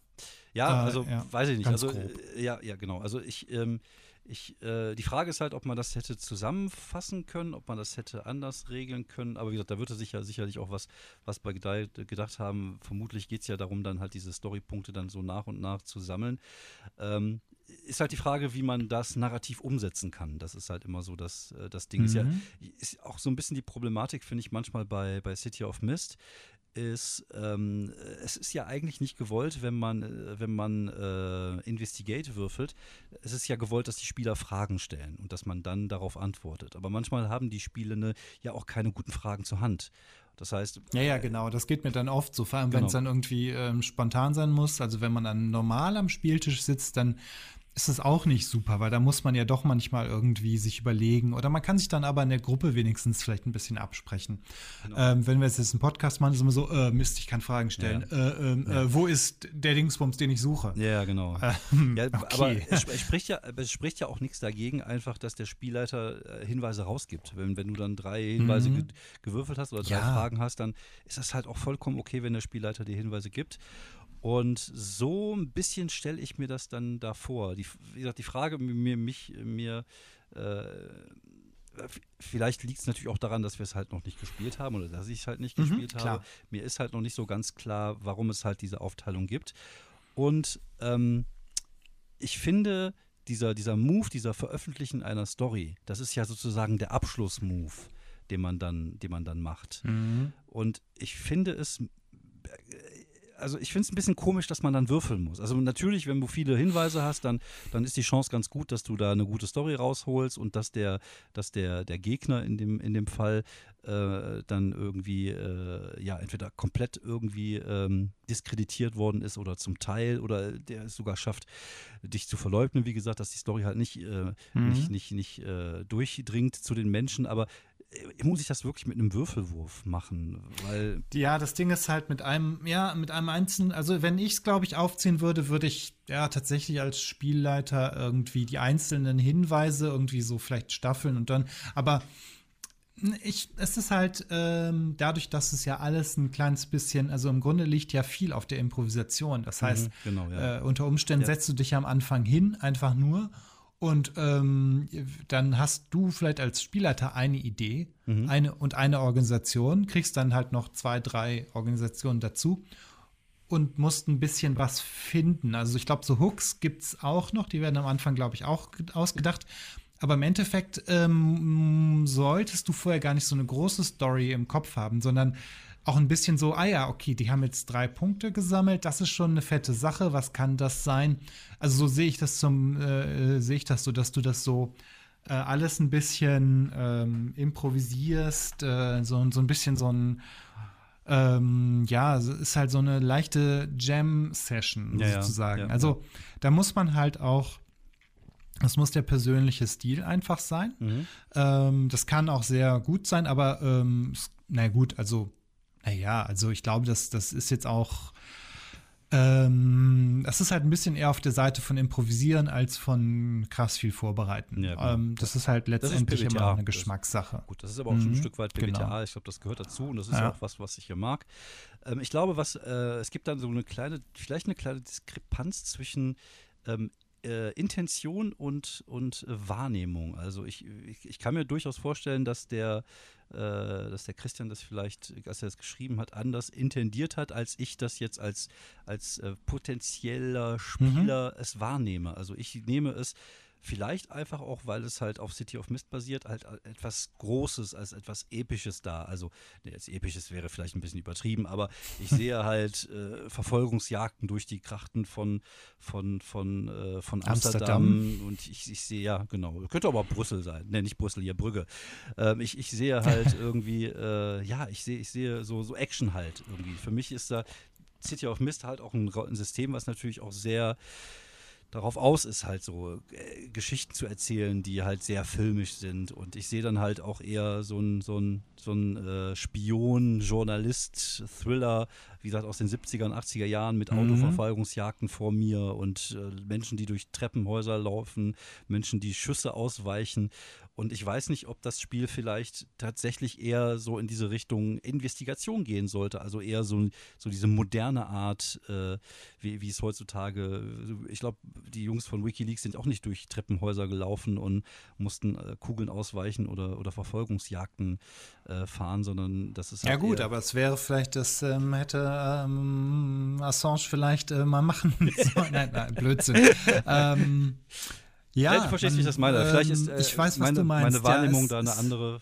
Ja, äh, also ja, weiß ich nicht. Also grob. Äh, ja, ja, genau. Also ich, ähm, ich, äh, die Frage ist halt, ob man das hätte zusammenfassen können, ob man das hätte anders regeln können. Aber wie gesagt, da würde sich ja sicherlich auch was, was bei gedacht haben. Vermutlich geht es ja darum, dann halt diese Storypunkte dann so nach und nach zu sammeln. Ähm, ist halt die Frage, wie man das narrativ umsetzen kann. Das ist halt immer so das, äh, das Ding. Mhm. Ist ja mhm. ist auch so ein bisschen die Problematik, finde ich, manchmal bei, bei City of Mist. Ist, ähm, es ist ja eigentlich nicht gewollt, wenn man, äh, wenn man äh, Investigate würfelt. Es ist ja gewollt, dass die Spieler Fragen stellen und dass man dann darauf antwortet. Aber manchmal haben die Spielende ja auch keine guten Fragen zur Hand. Das heißt. Ja, ja, genau. Das geht mir dann oft so, vor allem genau. wenn es dann irgendwie ähm, spontan sein muss. Also wenn man dann normal am Spieltisch sitzt, dann ist es auch nicht super, weil da muss man ja doch manchmal irgendwie sich überlegen oder man kann sich dann aber in der Gruppe wenigstens vielleicht ein bisschen absprechen. Genau. Ähm, wenn wir jetzt einen Podcast machen, ist immer so, äh, Mist, ich kann Fragen stellen. Ja. Äh, ähm, ja. äh, wo ist der Dingsbums, den ich suche? Ja, genau. Ähm, ja, okay. Aber es, es, spricht ja, es spricht ja auch nichts dagegen, einfach, dass der Spielleiter äh, Hinweise rausgibt. Wenn, wenn du dann drei Hinweise mhm. ge gewürfelt hast oder drei Fragen hast, dann ist das halt auch vollkommen okay, wenn der Spielleiter die Hinweise gibt. Und so ein bisschen stelle ich mir das dann da vor. Die, wie gesagt, die Frage mir, mich, mir, äh, vielleicht liegt es natürlich auch daran, dass wir es halt noch nicht gespielt haben oder dass ich es halt nicht mhm, gespielt klar. habe. Mir ist halt noch nicht so ganz klar, warum es halt diese Aufteilung gibt. Und ähm, ich finde, dieser, dieser Move, dieser Veröffentlichen einer Story, das ist ja sozusagen der Abschlussmove, den man dann, den man dann macht. Mhm. Und ich finde es also ich finde es ein bisschen komisch, dass man dann würfeln muss. Also natürlich, wenn du viele Hinweise hast, dann, dann ist die Chance ganz gut, dass du da eine gute Story rausholst und dass der, dass der, der Gegner in dem, in dem Fall äh, dann irgendwie, äh, ja, entweder komplett irgendwie ähm, diskreditiert worden ist oder zum Teil oder der es sogar schafft, dich zu verleugnen. Wie gesagt, dass die Story halt nicht, äh, mhm. nicht, nicht, nicht äh, durchdringt zu den Menschen, aber muss ich das wirklich mit einem Würfelwurf machen? Weil ja, das Ding ist halt mit einem, ja, mit einem einzelnen, also wenn ich es, glaube ich, aufziehen würde, würde ich ja tatsächlich als Spielleiter irgendwie die einzelnen Hinweise irgendwie so vielleicht staffeln und dann, aber ich, es ist halt ähm, dadurch, dass es ja alles ein kleines bisschen, also im Grunde liegt ja viel auf der Improvisation. Das mhm, heißt, mhm, genau, ja. äh, unter Umständen ja. setzt du dich am Anfang hin, einfach nur und ähm, dann hast du vielleicht als Spielleiter eine Idee mhm. eine, und eine Organisation, kriegst dann halt noch zwei, drei Organisationen dazu und musst ein bisschen was finden. Also ich glaube, so Hooks gibt es auch noch, die werden am Anfang, glaube ich, auch ausgedacht. Aber im Endeffekt ähm, solltest du vorher gar nicht so eine große Story im Kopf haben, sondern auch ein bisschen so, ah ja, okay, die haben jetzt drei Punkte gesammelt, das ist schon eine fette Sache, was kann das sein? Also so sehe ich das zum, äh, sehe ich das so, dass du das so äh, alles ein bisschen ähm, improvisierst, äh, so, so ein bisschen so ein ähm, ja, ist halt so eine leichte Jam-Session ja, sozusagen. Ja, ja, also da muss man halt auch das muss der persönliche Stil einfach sein. Mhm. Ähm, das kann auch sehr gut sein, aber ähm, na gut, also, naja, also ich glaube, das, das ist jetzt auch ähm, das ist halt ein bisschen eher auf der Seite von Improvisieren als von krass viel Vorbereiten. Ja, ähm, das, ist halt letztendlich ist immer eine Geschmackssache. Das, gut, das ist aber auch mhm. schon ein mhm, Stück weit BWTA. Genau. Ich glaube, das gehört dazu und das ist ja. auch was, was ich hier mag. Ähm, ich glaube, was äh, es gibt dann so eine kleine, vielleicht eine kleine Diskrepanz zwischen ähm, äh, Intention und, und äh, Wahrnehmung. Also ich, ich, ich, kann mir durchaus vorstellen, dass der, äh, dass der Christian das vielleicht, als er das geschrieben hat, anders intendiert hat, als ich das jetzt als, als äh, potenzieller Spieler mhm. es wahrnehme. Also ich nehme es Vielleicht einfach auch, weil es halt auf City of Mist basiert, halt etwas Großes als etwas Episches da. Also, ne, jetzt Episches wäre vielleicht ein bisschen übertrieben, aber ich *laughs* sehe halt äh, Verfolgungsjagden durch die Krachten von, von, von, äh, von Amsterdam. Amsterdam. Und ich, ich sehe, ja, genau, könnte aber Brüssel sein. Ne, nicht Brüssel, hier Brügge. Ähm, ich, ich sehe halt *laughs* irgendwie, äh, ja, ich sehe, ich sehe so, so Action halt irgendwie. Für mich ist da City of Mist halt auch ein, ein System, was natürlich auch sehr darauf aus ist, halt so äh, Geschichten zu erzählen, die halt sehr filmisch sind. Und ich sehe dann halt auch eher so ein, so ein, so ein äh, Spion, Journalist, Thriller, wie gesagt, aus den 70er und 80er Jahren mit mhm. Autoverfolgungsjagden vor mir und äh, Menschen, die durch Treppenhäuser laufen, Menschen, die Schüsse ausweichen. Und ich weiß nicht, ob das Spiel vielleicht tatsächlich eher so in diese Richtung Investigation gehen sollte. Also eher so, so diese moderne Art, äh, wie, wie es heutzutage, ich glaube, die Jungs von Wikileaks sind auch nicht durch Treppenhäuser gelaufen und mussten äh, Kugeln ausweichen oder, oder Verfolgungsjagden äh, fahren, sondern das ist. Halt ja, gut, aber es wäre vielleicht, das ähm, hätte ähm, Assange vielleicht äh, mal machen *laughs* sollen. nein, nein, Blödsinn. *laughs* ähm, ja, Vielleicht verstehst du, wie ich das meine. Ähm, Vielleicht ist äh, ich weiß, meine, du meinst. meine Wahrnehmung ja, da eine andere,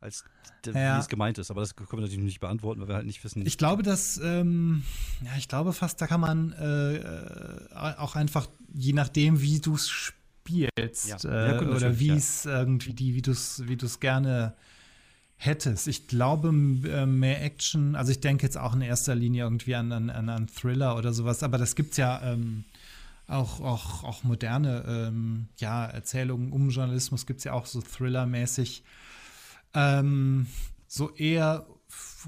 als ja. wie es gemeint ist. Aber das können wir natürlich nicht beantworten, weil wir halt nicht wissen. Ich glaube, dass, ähm, ja, ich glaube fast, da kann man äh, auch einfach, je nachdem, wie du es spielst ja. Äh, oder wie es irgendwie, die, wie du es wie gerne hättest. Ich glaube, äh, mehr Action, also ich denke jetzt auch in erster Linie irgendwie an, an, an Thriller oder sowas, aber das gibt es ja. Ähm, auch, auch, auch moderne ähm, ja, Erzählungen um Journalismus gibt es ja auch so Thriller-mäßig. Ähm, so eher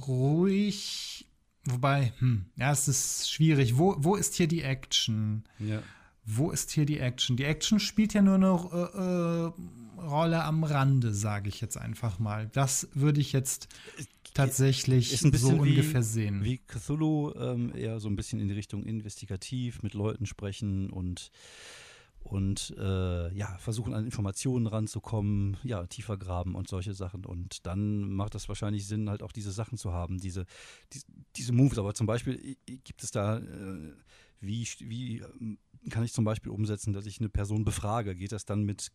ruhig, wobei, hm, ja, es ist schwierig. Wo, wo ist hier die Action? Ja. Wo ist hier die Action? Die Action spielt ja nur eine äh, äh, Rolle am Rande, sage ich jetzt einfach mal. Das würde ich jetzt tatsächlich ist ein bisschen so ungefähr sehen. Wie Cthulhu ähm, eher so ein bisschen in die Richtung investigativ, mit Leuten sprechen und und äh, ja, versuchen an Informationen ranzukommen, ja, tiefer graben und solche Sachen. Und dann macht das wahrscheinlich Sinn, halt auch diese Sachen zu haben, diese, die, diese Moves. Aber zum Beispiel gibt es da, äh, wie, wie ähm, kann ich zum Beispiel umsetzen, dass ich eine Person befrage? Geht das dann mit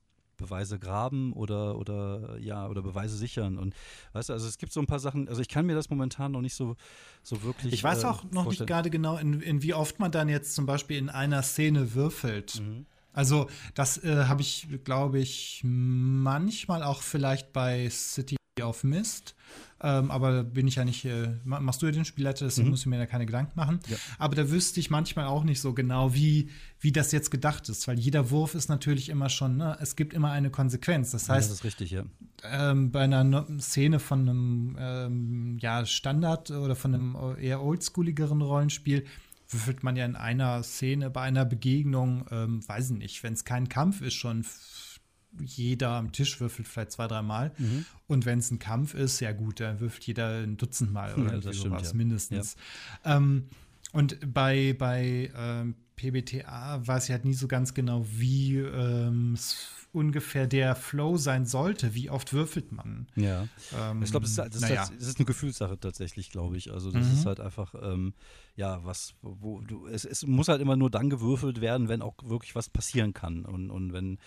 Beweise graben oder, oder ja, oder Beweise sichern. Und weißt du, also es gibt so ein paar Sachen, also ich kann mir das momentan noch nicht so, so wirklich. Ich weiß äh, auch noch vorstellen. nicht gerade genau, in, in wie oft man dann jetzt zum Beispiel in einer Szene würfelt. Mhm. Also, das äh, habe ich, glaube ich, manchmal auch vielleicht bei City of Mist. Ähm, aber bin ich ja nicht, äh, machst du ja den Spielleiter, deswegen mhm. muss ich mir da keine Gedanken machen. Ja. Aber da wüsste ich manchmal auch nicht so genau, wie, wie das jetzt gedacht ist, weil jeder Wurf ist natürlich immer schon, ne, es gibt immer eine Konsequenz. Das heißt, ja, das ist richtig, ja. Ähm, bei einer Szene von einem ähm, ja, Standard oder von einem eher oldschooligeren Rollenspiel würfelt man ja in einer Szene bei einer Begegnung, ähm, weiß ich nicht, wenn es kein Kampf ist, schon jeder am Tisch würfelt vielleicht zwei, dreimal. Mhm. Und wenn es ein Kampf ist, ja gut, dann würfelt jeder ein Dutzend Mal *laughs* oder ja, sowas ja. mindestens. Ja. Ähm, und bei, bei ähm, PBTA weiß ich halt nie so ganz genau, wie ähm, ungefähr der Flow sein sollte. Wie oft würfelt man? Ja. Ähm, ich glaube, das, das, naja. das, ist eine Gefühlssache tatsächlich, glaube ich. Also, das mhm. ist halt einfach, ähm, ja, was, wo du, es, es muss halt immer nur dann gewürfelt werden, wenn auch wirklich was passieren kann. Und, und wenn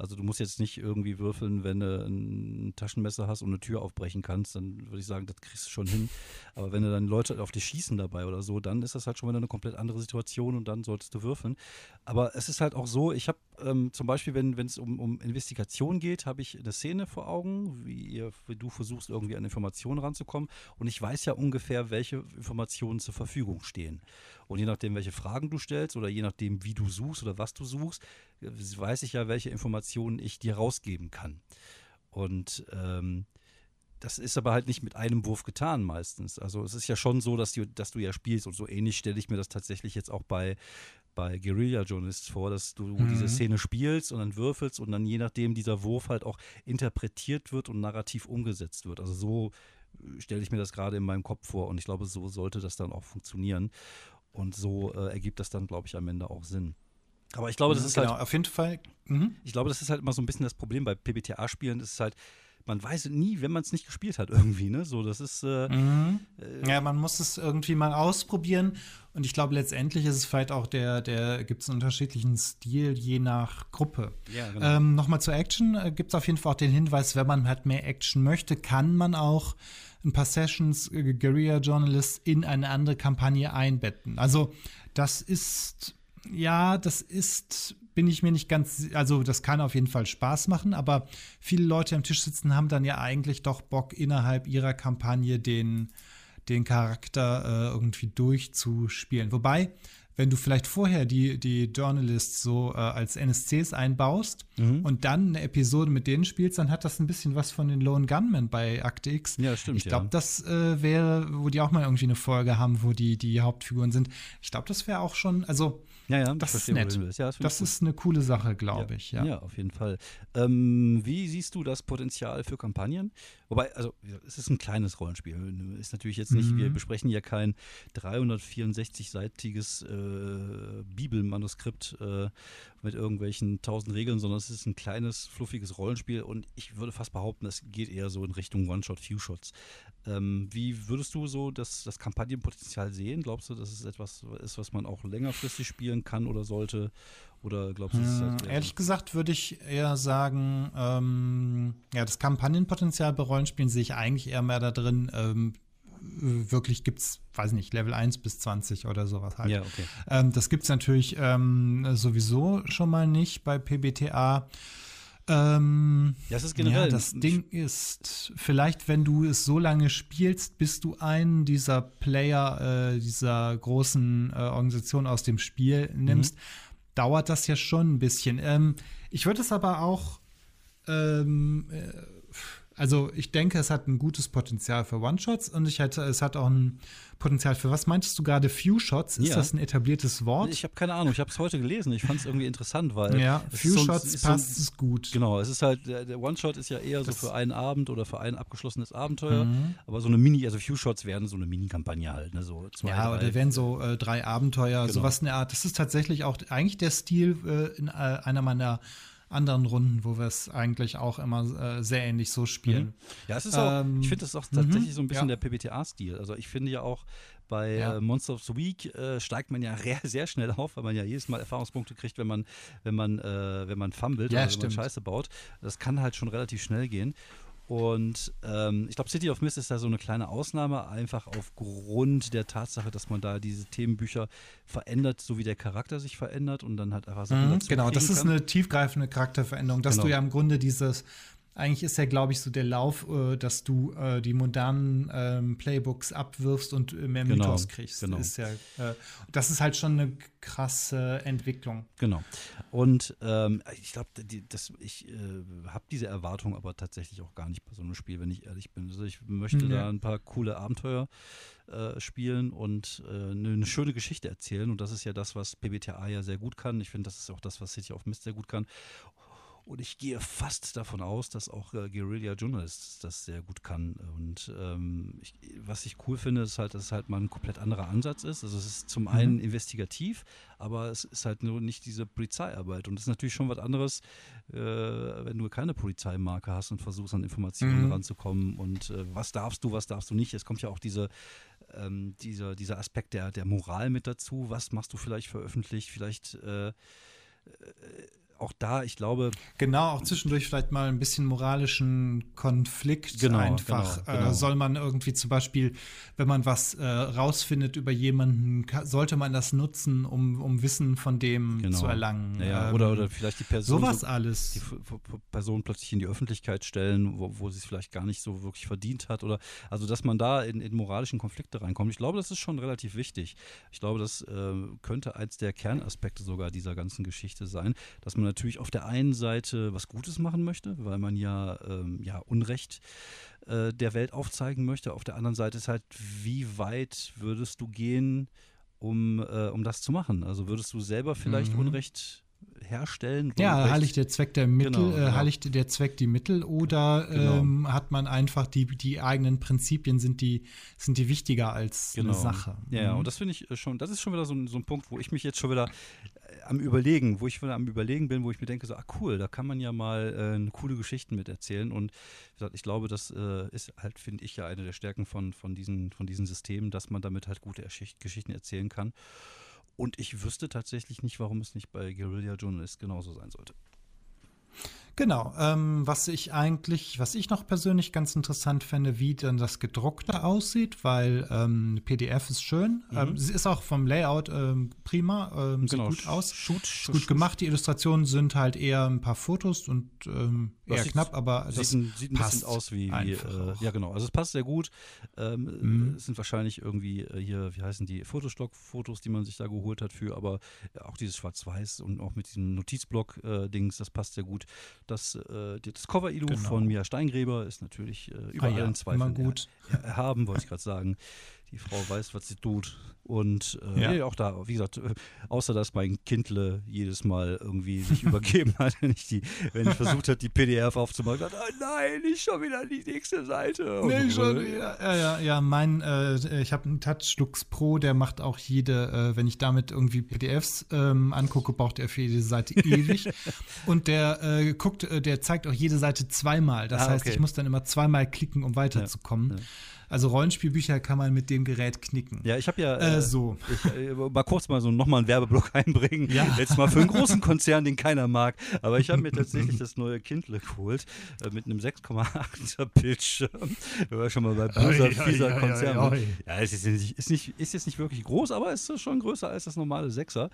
Also du musst jetzt nicht irgendwie würfeln, wenn du ein Taschenmesser hast und eine Tür aufbrechen kannst, dann würde ich sagen, das kriegst du schon hin. *laughs* Aber wenn du dann Leute auf dich schießen dabei oder so, dann ist das halt schon wieder eine komplett andere Situation und dann solltest du würfeln. Aber es ist halt auch so, ich habe ähm, zum Beispiel, wenn es um, um Investigation geht, habe ich eine Szene vor Augen, wie, ihr, wie du versuchst, irgendwie an Informationen ranzukommen. Und ich weiß ja ungefähr, welche Informationen zur Verfügung stehen. Und je nachdem, welche Fragen du stellst oder je nachdem, wie du suchst oder was du suchst, weiß ich ja, welche Informationen ich dir rausgeben kann. Und ähm, das ist aber halt nicht mit einem Wurf getan meistens. Also es ist ja schon so, dass du, dass du ja spielst und so ähnlich stelle ich mir das tatsächlich jetzt auch bei, bei Guerilla Journalists vor, dass du mhm. diese Szene spielst und dann würfelst und dann je nachdem dieser Wurf halt auch interpretiert wird und narrativ umgesetzt wird. Also so äh, stelle ich mir das gerade in meinem Kopf vor und ich glaube, so sollte das dann auch funktionieren. Und so äh, ergibt das dann, glaube ich, am Ende auch Sinn. Aber ich glaube, das ist genau, halt. auf jeden Fall. Mhm. Ich glaube, das ist halt immer so ein bisschen das Problem bei PBTA-Spielen. Ist halt, man weiß nie, wenn man es nicht gespielt hat, irgendwie, ne? So, das ist. Äh, mhm. äh, ja, man muss es irgendwie mal ausprobieren. Und ich glaube, letztendlich ist es vielleicht auch der, der gibt es einen unterschiedlichen Stil je nach Gruppe. Ja, genau. Ähm, Nochmal zur Action äh, gibt es auf jeden Fall auch den Hinweis, wenn man halt mehr Action möchte, kann man auch ein paar Sessions äh, Guerilla Journalists in eine andere Kampagne einbetten. Also das ist ja, das ist bin ich mir nicht ganz, also das kann auf jeden Fall Spaß machen, aber viele Leute am Tisch sitzen haben dann ja eigentlich doch Bock, innerhalb ihrer Kampagne den, den Charakter äh, irgendwie durchzuspielen. Wobei, wenn du vielleicht vorher die, die Journalists so äh, als NSCs einbaust mhm. und dann eine Episode mit denen spielst, dann hat das ein bisschen was von den Lone Gunmen bei Akte X. Ja, stimmt. Ich glaube, ja. das äh, wäre, wo die auch mal irgendwie eine Folge haben, wo die die Hauptfiguren sind. Ich glaube, das wäre auch schon, also ja, ja, das ist nett. Ja, das, das ist eine coole Sache, glaube ja. ich. Ja. ja, auf jeden Fall. Ähm, wie siehst du das Potenzial für Kampagnen? Wobei, also es ist ein kleines Rollenspiel. Ist natürlich jetzt nicht, mhm. wir besprechen ja kein 364-seitiges äh, Bibelmanuskript äh, mit irgendwelchen tausend Regeln, sondern es ist ein kleines, fluffiges Rollenspiel und ich würde fast behaupten, es geht eher so in Richtung One-Shot, Few-Shots. Ähm, wie würdest du so das, das Kampagnenpotenzial sehen? Glaubst du, dass es etwas ist, was man auch längerfristig spielen kann oder sollte? Oder glaubst du, hm, halt Ehrlich gesagt würde ich eher sagen, ähm, ja, das Kampagnenpotenzial bei Rollenspielen sehe ich eigentlich eher mehr da drin, ähm, wirklich gibt es, weiß nicht, Level 1 bis 20 oder sowas halt. Ja, okay. Ähm, das gibt es natürlich ähm, sowieso schon mal nicht bei PBTA. Ähm, das ist generell. Ja, das Ding ist, vielleicht, wenn du es so lange spielst, bis du einen dieser Player äh, dieser großen äh, Organisation aus dem Spiel nimmst, mhm. dauert das ja schon ein bisschen. Ähm, ich würde es aber auch ähm, äh, also ich denke, es hat ein gutes Potenzial für One-Shots und ich hätte, es hat auch ein Potenzial für was meintest du gerade? Few-Shots? Ist ja. das ein etabliertes Wort? Ich habe keine Ahnung, ich habe es heute gelesen. Ich fand es irgendwie interessant, weil. Ja, Few-Shots so, passt es so, gut. Genau, es ist halt, der, One-Shot ist ja eher das so für einen Abend oder für ein abgeschlossenes Abenteuer. Mhm. Aber so eine Mini, also Few-Shots werden so eine Mini-Kampagne halt, ne? So zwei, ja, oder werden so äh, drei Abenteuer, genau. sowas in der Art. Das ist tatsächlich auch eigentlich der Stil äh, in äh, einer meiner anderen Runden, wo wir es eigentlich auch immer äh, sehr ähnlich so spielen. Mhm. Ja, es ist auch, ähm, ich finde, das auch tatsächlich so ein bisschen ja. der PBTA-Stil. Also ich finde ja auch, bei ja. äh, Monster of the Week äh, steigt man ja *laughs* sehr schnell auf, weil man ja jedes Mal Erfahrungspunkte kriegt, wenn man, wenn man, äh, wenn man fummelt ja, oder wenn man Scheiße baut. Das kann halt schon relativ schnell gehen. Und ähm, ich glaube, City of Mist ist da so eine kleine Ausnahme, einfach aufgrund der Tatsache, dass man da diese Themenbücher verändert, so wie der Charakter sich verändert und dann halt einfach Sachen mhm, Genau, das ist eine tiefgreifende Charakterveränderung, dass genau. du ja im Grunde dieses eigentlich ist ja, glaube ich, so der Lauf, äh, dass du äh, die modernen ähm, Playbooks abwirfst und äh, mehr genau, Mythos kriegst. Genau. Ist ja, äh, das ist halt schon eine krasse Entwicklung. Genau. Und ähm, ich glaube, ich äh, habe diese Erwartung aber tatsächlich auch gar nicht bei so einem Spiel, wenn ich ehrlich bin. Also ich möchte mhm. da ein paar coole Abenteuer äh, spielen und eine, eine schöne Geschichte erzählen. Und das ist ja das, was PBTA ja sehr gut kann. Ich finde, das ist auch das, was City of Mist sehr gut kann. Und ich gehe fast davon aus, dass auch äh, Guerilla Journalists das sehr gut kann. Und ähm, ich, was ich cool finde, ist halt, dass es halt mal ein komplett anderer Ansatz ist. Also es ist zum mhm. einen investigativ, aber es ist halt nur nicht diese Polizeiarbeit. Und es ist natürlich schon was anderes, äh, wenn du keine Polizeimarke hast und versuchst an Informationen mhm. ranzukommen. Und äh, was darfst du, was darfst du nicht. Es kommt ja auch diese ähm, dieser, dieser Aspekt der, der Moral mit dazu. Was machst du vielleicht veröffentlicht? Vielleicht äh, äh auch da, ich glaube. Genau, auch zwischendurch vielleicht mal ein bisschen moralischen Konflikt genau, einfach. Genau, genau. Äh, soll man irgendwie zum Beispiel, wenn man was äh, rausfindet über jemanden, sollte man das nutzen, um, um Wissen von dem genau. zu erlangen. Ja, ähm, oder, oder vielleicht die Person. Sowas so, alles. Die Person plötzlich in die Öffentlichkeit stellen, wo, wo sie es vielleicht gar nicht so wirklich verdient hat. Oder also dass man da in, in moralischen Konflikte reinkommt. Ich glaube, das ist schon relativ wichtig. Ich glaube, das äh, könnte eins der Kernaspekte sogar dieser ganzen Geschichte sein, dass man natürlich auf der einen Seite was Gutes machen möchte, weil man ja, ähm, ja Unrecht äh, der Welt aufzeigen möchte. Auf der anderen Seite ist halt, wie weit würdest du gehen, um, äh, um das zu machen? Also würdest du selber vielleicht mhm. Unrecht herstellen. Ja, heiligt der Zweck der Mittel, genau, äh, genau. heiligt der Zweck die Mittel oder genau. ähm, hat man einfach die, die eigenen Prinzipien sind die, sind die wichtiger als genau. eine Sache. Ja, ja, mhm. und das finde ich schon, das ist schon wieder so ein, so ein Punkt, wo ich mich jetzt schon wieder äh, am Überlegen, wo ich wieder am Überlegen bin, wo ich mir denke, so, ah cool, da kann man ja mal äh, coole Geschichten mit erzählen. Und ich glaube, das äh, ist halt, finde ich, ja eine der Stärken von, von, diesen, von diesen Systemen, dass man damit halt gute Geschichten erzählen kann. Und ich wüsste tatsächlich nicht, warum es nicht bei Guerilla Journalist genauso sein sollte. Genau, ähm, was ich eigentlich, was ich noch persönlich ganz interessant fände, wie dann das gedruckte aussieht, weil ähm, PDF ist schön, mhm. ähm, sie ist auch vom Layout ähm, prima, ähm, sieht genau. gut aus, shoot, shoot, gut gemacht. Die Illustrationen sind halt eher ein paar Fotos und ähm, eher knapp, aber das sieht, ein, sieht ein bisschen aus wie, wie äh, ja genau, also es passt sehr gut. Mhm. Es sind wahrscheinlich irgendwie äh, hier, wie heißen die Fotostock-Fotos, die man sich da geholt hat für, aber auch dieses Schwarz-Weiß und auch mit diesem Notizblock-Dings, äh, das passt sehr gut das, äh, das Cover-Ilu genau. von Mia Steingräber ist natürlich äh, über ah, ja, Zweifeln gut. Er, erhaben, wollte ich gerade sagen. Die Frau weiß, was sie tut. Und äh, ja. nee, auch da, wie gesagt, äh, außer dass mein Kindle jedes Mal irgendwie sich *laughs* übergeben hat, wenn ich, die, wenn ich versucht habe, die PDF aufzumachen, dachte, oh nein, nicht schon wieder die nächste Seite. Nee, und, schon wieder. Ja, ja, ja, mein, äh, ich habe einen Touchlux Pro, der macht auch jede, äh, wenn ich damit irgendwie PDFs ähm, angucke, braucht er für jede Seite *laughs* ewig. und der äh, guckt, äh, der zeigt auch jede Seite zweimal. Das ah, heißt, okay. ich muss dann immer zweimal klicken, um weiterzukommen. Ja. Also Rollenspielbücher kann man mit dem Gerät knicken. Ja, ich habe ja äh, äh, so. Ich, äh, mal kurz mal so nochmal einen Werbeblock *laughs* einbringen. Ja. Jetzt mal für einen großen *laughs* Konzern, den keiner mag. Aber ich habe mir tatsächlich das neue Kindle geholt äh, mit einem 6,8er Bildschirm. Wir waren schon mal bei böser, fieser Konzern. Ja, es ist, nicht, ist, nicht, ist jetzt nicht wirklich groß, aber es ist schon größer als das normale 6er.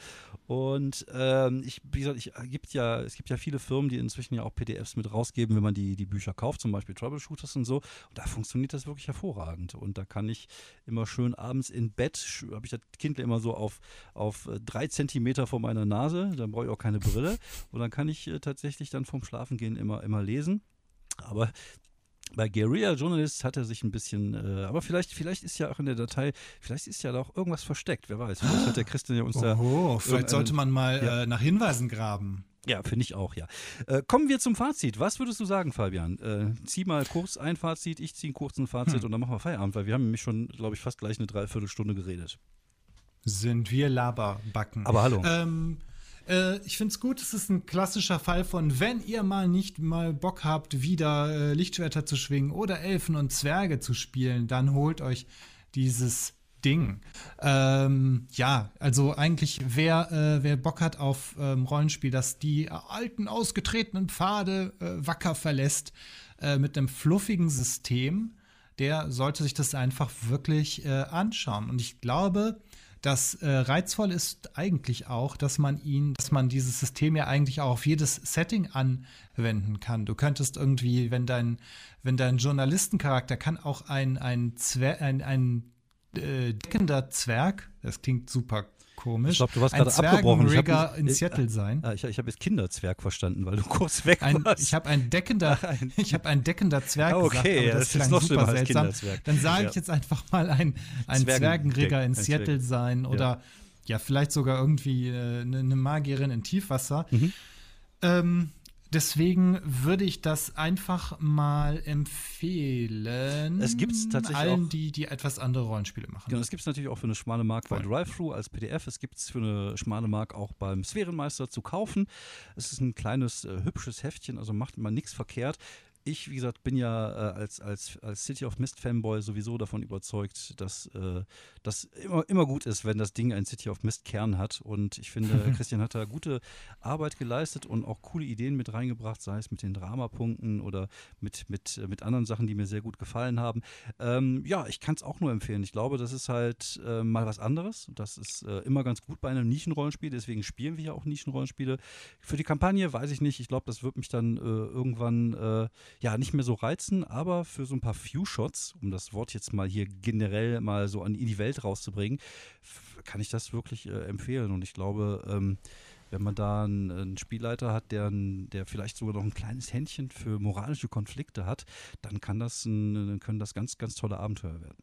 Und ähm, ich, wie gesagt, ich, gibt ja, es gibt ja viele Firmen, die inzwischen ja auch PDFs mit rausgeben, wenn man die, die Bücher kauft, zum Beispiel Troubleshooters und so. Und da funktioniert das wirklich hervorragend hervorragend. Und da kann ich immer schön abends in Bett, habe ich das Kind immer so auf, auf äh, drei Zentimeter vor meiner Nase, dann brauche ich auch keine Brille. Und dann kann ich äh, tatsächlich dann vorm Schlafengehen immer, immer lesen. Aber bei Guerilla Journalist hat er sich ein bisschen, äh, aber vielleicht, vielleicht ist ja auch in der Datei, vielleicht ist ja da auch irgendwas versteckt, wer weiß. Vielleicht hat der Christian ja uns da. Oh, vielleicht sollte man mal ja. äh, nach Hinweisen graben. Ja, finde ich auch, ja. Äh, kommen wir zum Fazit. Was würdest du sagen, Fabian? Äh, zieh mal kurz ein Fazit, ich ziehe einen kurzen Fazit hm. und dann machen wir Feierabend, weil wir haben nämlich schon, glaube ich, fast gleich eine Dreiviertelstunde geredet. Sind wir Laberbacken. Aber hallo. Ähm, äh, ich finde es gut, es ist ein klassischer Fall von, wenn ihr mal nicht mal Bock habt, wieder äh, Lichtschwerter zu schwingen oder Elfen und Zwerge zu spielen, dann holt euch dieses Ding. Ähm, ja, also eigentlich, wer, äh, wer Bock hat auf ähm, Rollenspiel, das die alten, ausgetretenen Pfade äh, wacker verlässt, äh, mit einem fluffigen System, der sollte sich das einfach wirklich äh, anschauen. Und ich glaube, das äh, reizvoll ist eigentlich auch, dass man ihn, dass man dieses System ja eigentlich auch auf jedes Setting anwenden kann. Du könntest irgendwie, wenn dein, wenn dein Journalistencharakter kann auch ein, ein, Zwer ein, ein äh, deckender Zwerg, das klingt super komisch. Ich glaube, du warst gerade abgebrochen. Ich hab, in Seattle sein. Ah, ich, ich habe jetzt Kinderzwerg verstanden, weil du *laughs* kurz weg ein, warst. Ich habe ein deckender, *laughs* ich habe ein deckender Zwerg ah, okay, gesagt, das, das ist noch super seltsam. Dann sage ich ja. jetzt einfach mal ein, ein Zwergenrigger in Seattle sein oder ja. ja. vielleicht sogar irgendwie äh, eine, eine Magierin in Tiefwasser. Mhm. Ähm, Deswegen würde ich das einfach mal empfehlen. Es gibt es tatsächlich allen, auch, die, die etwas andere Rollenspiele machen. Genau, es gibt es natürlich auch für eine schmale Mark bei Drive-Thru als PDF. Es gibt es für eine schmale Mark auch beim Sphärenmeister zu kaufen. Es ist ein kleines, äh, hübsches Heftchen, also macht man nichts verkehrt ich, wie gesagt, bin ja äh, als, als, als City of Mist Fanboy sowieso davon überzeugt, dass äh, das immer, immer gut ist, wenn das Ding ein City of Mist Kern hat. Und ich finde, *laughs* Christian hat da gute Arbeit geleistet und auch coole Ideen mit reingebracht, sei es mit den Dramapunkten oder mit, mit, mit anderen Sachen, die mir sehr gut gefallen haben. Ähm, ja, ich kann es auch nur empfehlen. Ich glaube, das ist halt äh, mal was anderes. Das ist äh, immer ganz gut bei einem Nischenrollenspiel, deswegen spielen wir ja auch Nischenrollenspiele. Für die Kampagne weiß ich nicht. Ich glaube, das wird mich dann äh, irgendwann äh, ja, nicht mehr so reizen, aber für so ein paar Few-Shots, um das Wort jetzt mal hier generell mal so an in die Welt rauszubringen, kann ich das wirklich äh, empfehlen. Und ich glaube, ähm, wenn man da einen, einen Spielleiter hat, der, der vielleicht sogar noch ein kleines Händchen für moralische Konflikte hat, dann kann das ein, können das ganz, ganz tolle Abenteuer werden.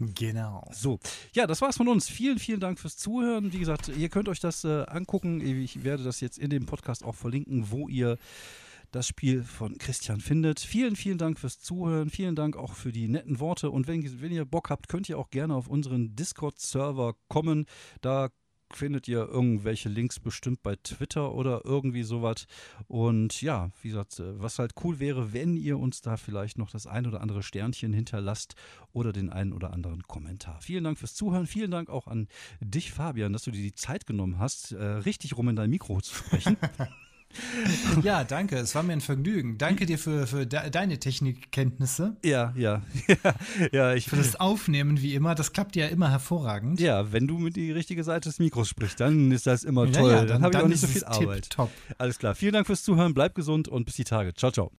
Genau. So, ja, das war's von uns. Vielen, vielen Dank fürs Zuhören. Wie gesagt, ihr könnt euch das äh, angucken. Ich werde das jetzt in dem Podcast auch verlinken, wo ihr das Spiel von Christian findet. Vielen, vielen Dank fürs Zuhören. Vielen Dank auch für die netten Worte. Und wenn, wenn ihr Bock habt, könnt ihr auch gerne auf unseren Discord-Server kommen. Da findet ihr irgendwelche Links bestimmt bei Twitter oder irgendwie sowas. Und ja, wie gesagt, äh, was halt cool wäre, wenn ihr uns da vielleicht noch das ein oder andere Sternchen hinterlasst oder den einen oder anderen Kommentar. Vielen Dank fürs Zuhören. Vielen Dank auch an dich, Fabian, dass du dir die Zeit genommen hast, äh, richtig rum in dein Mikro zu sprechen. *laughs* *laughs* Ja, danke. Es war mir ein Vergnügen. Danke dir für, für de deine Technikkenntnisse. Ja, *laughs* ja. ja, ich, für das Aufnehmen wie immer. Das klappt ja immer hervorragend. Ja, wenn du mit die richtige Seite des Mikros sprichst, dann ist das immer toll. Ja, ja, dann, dann habe ich auch nicht so viel Arbeit. Top. Alles klar. Vielen Dank fürs Zuhören. Bleib gesund und bis die Tage. Ciao, ciao.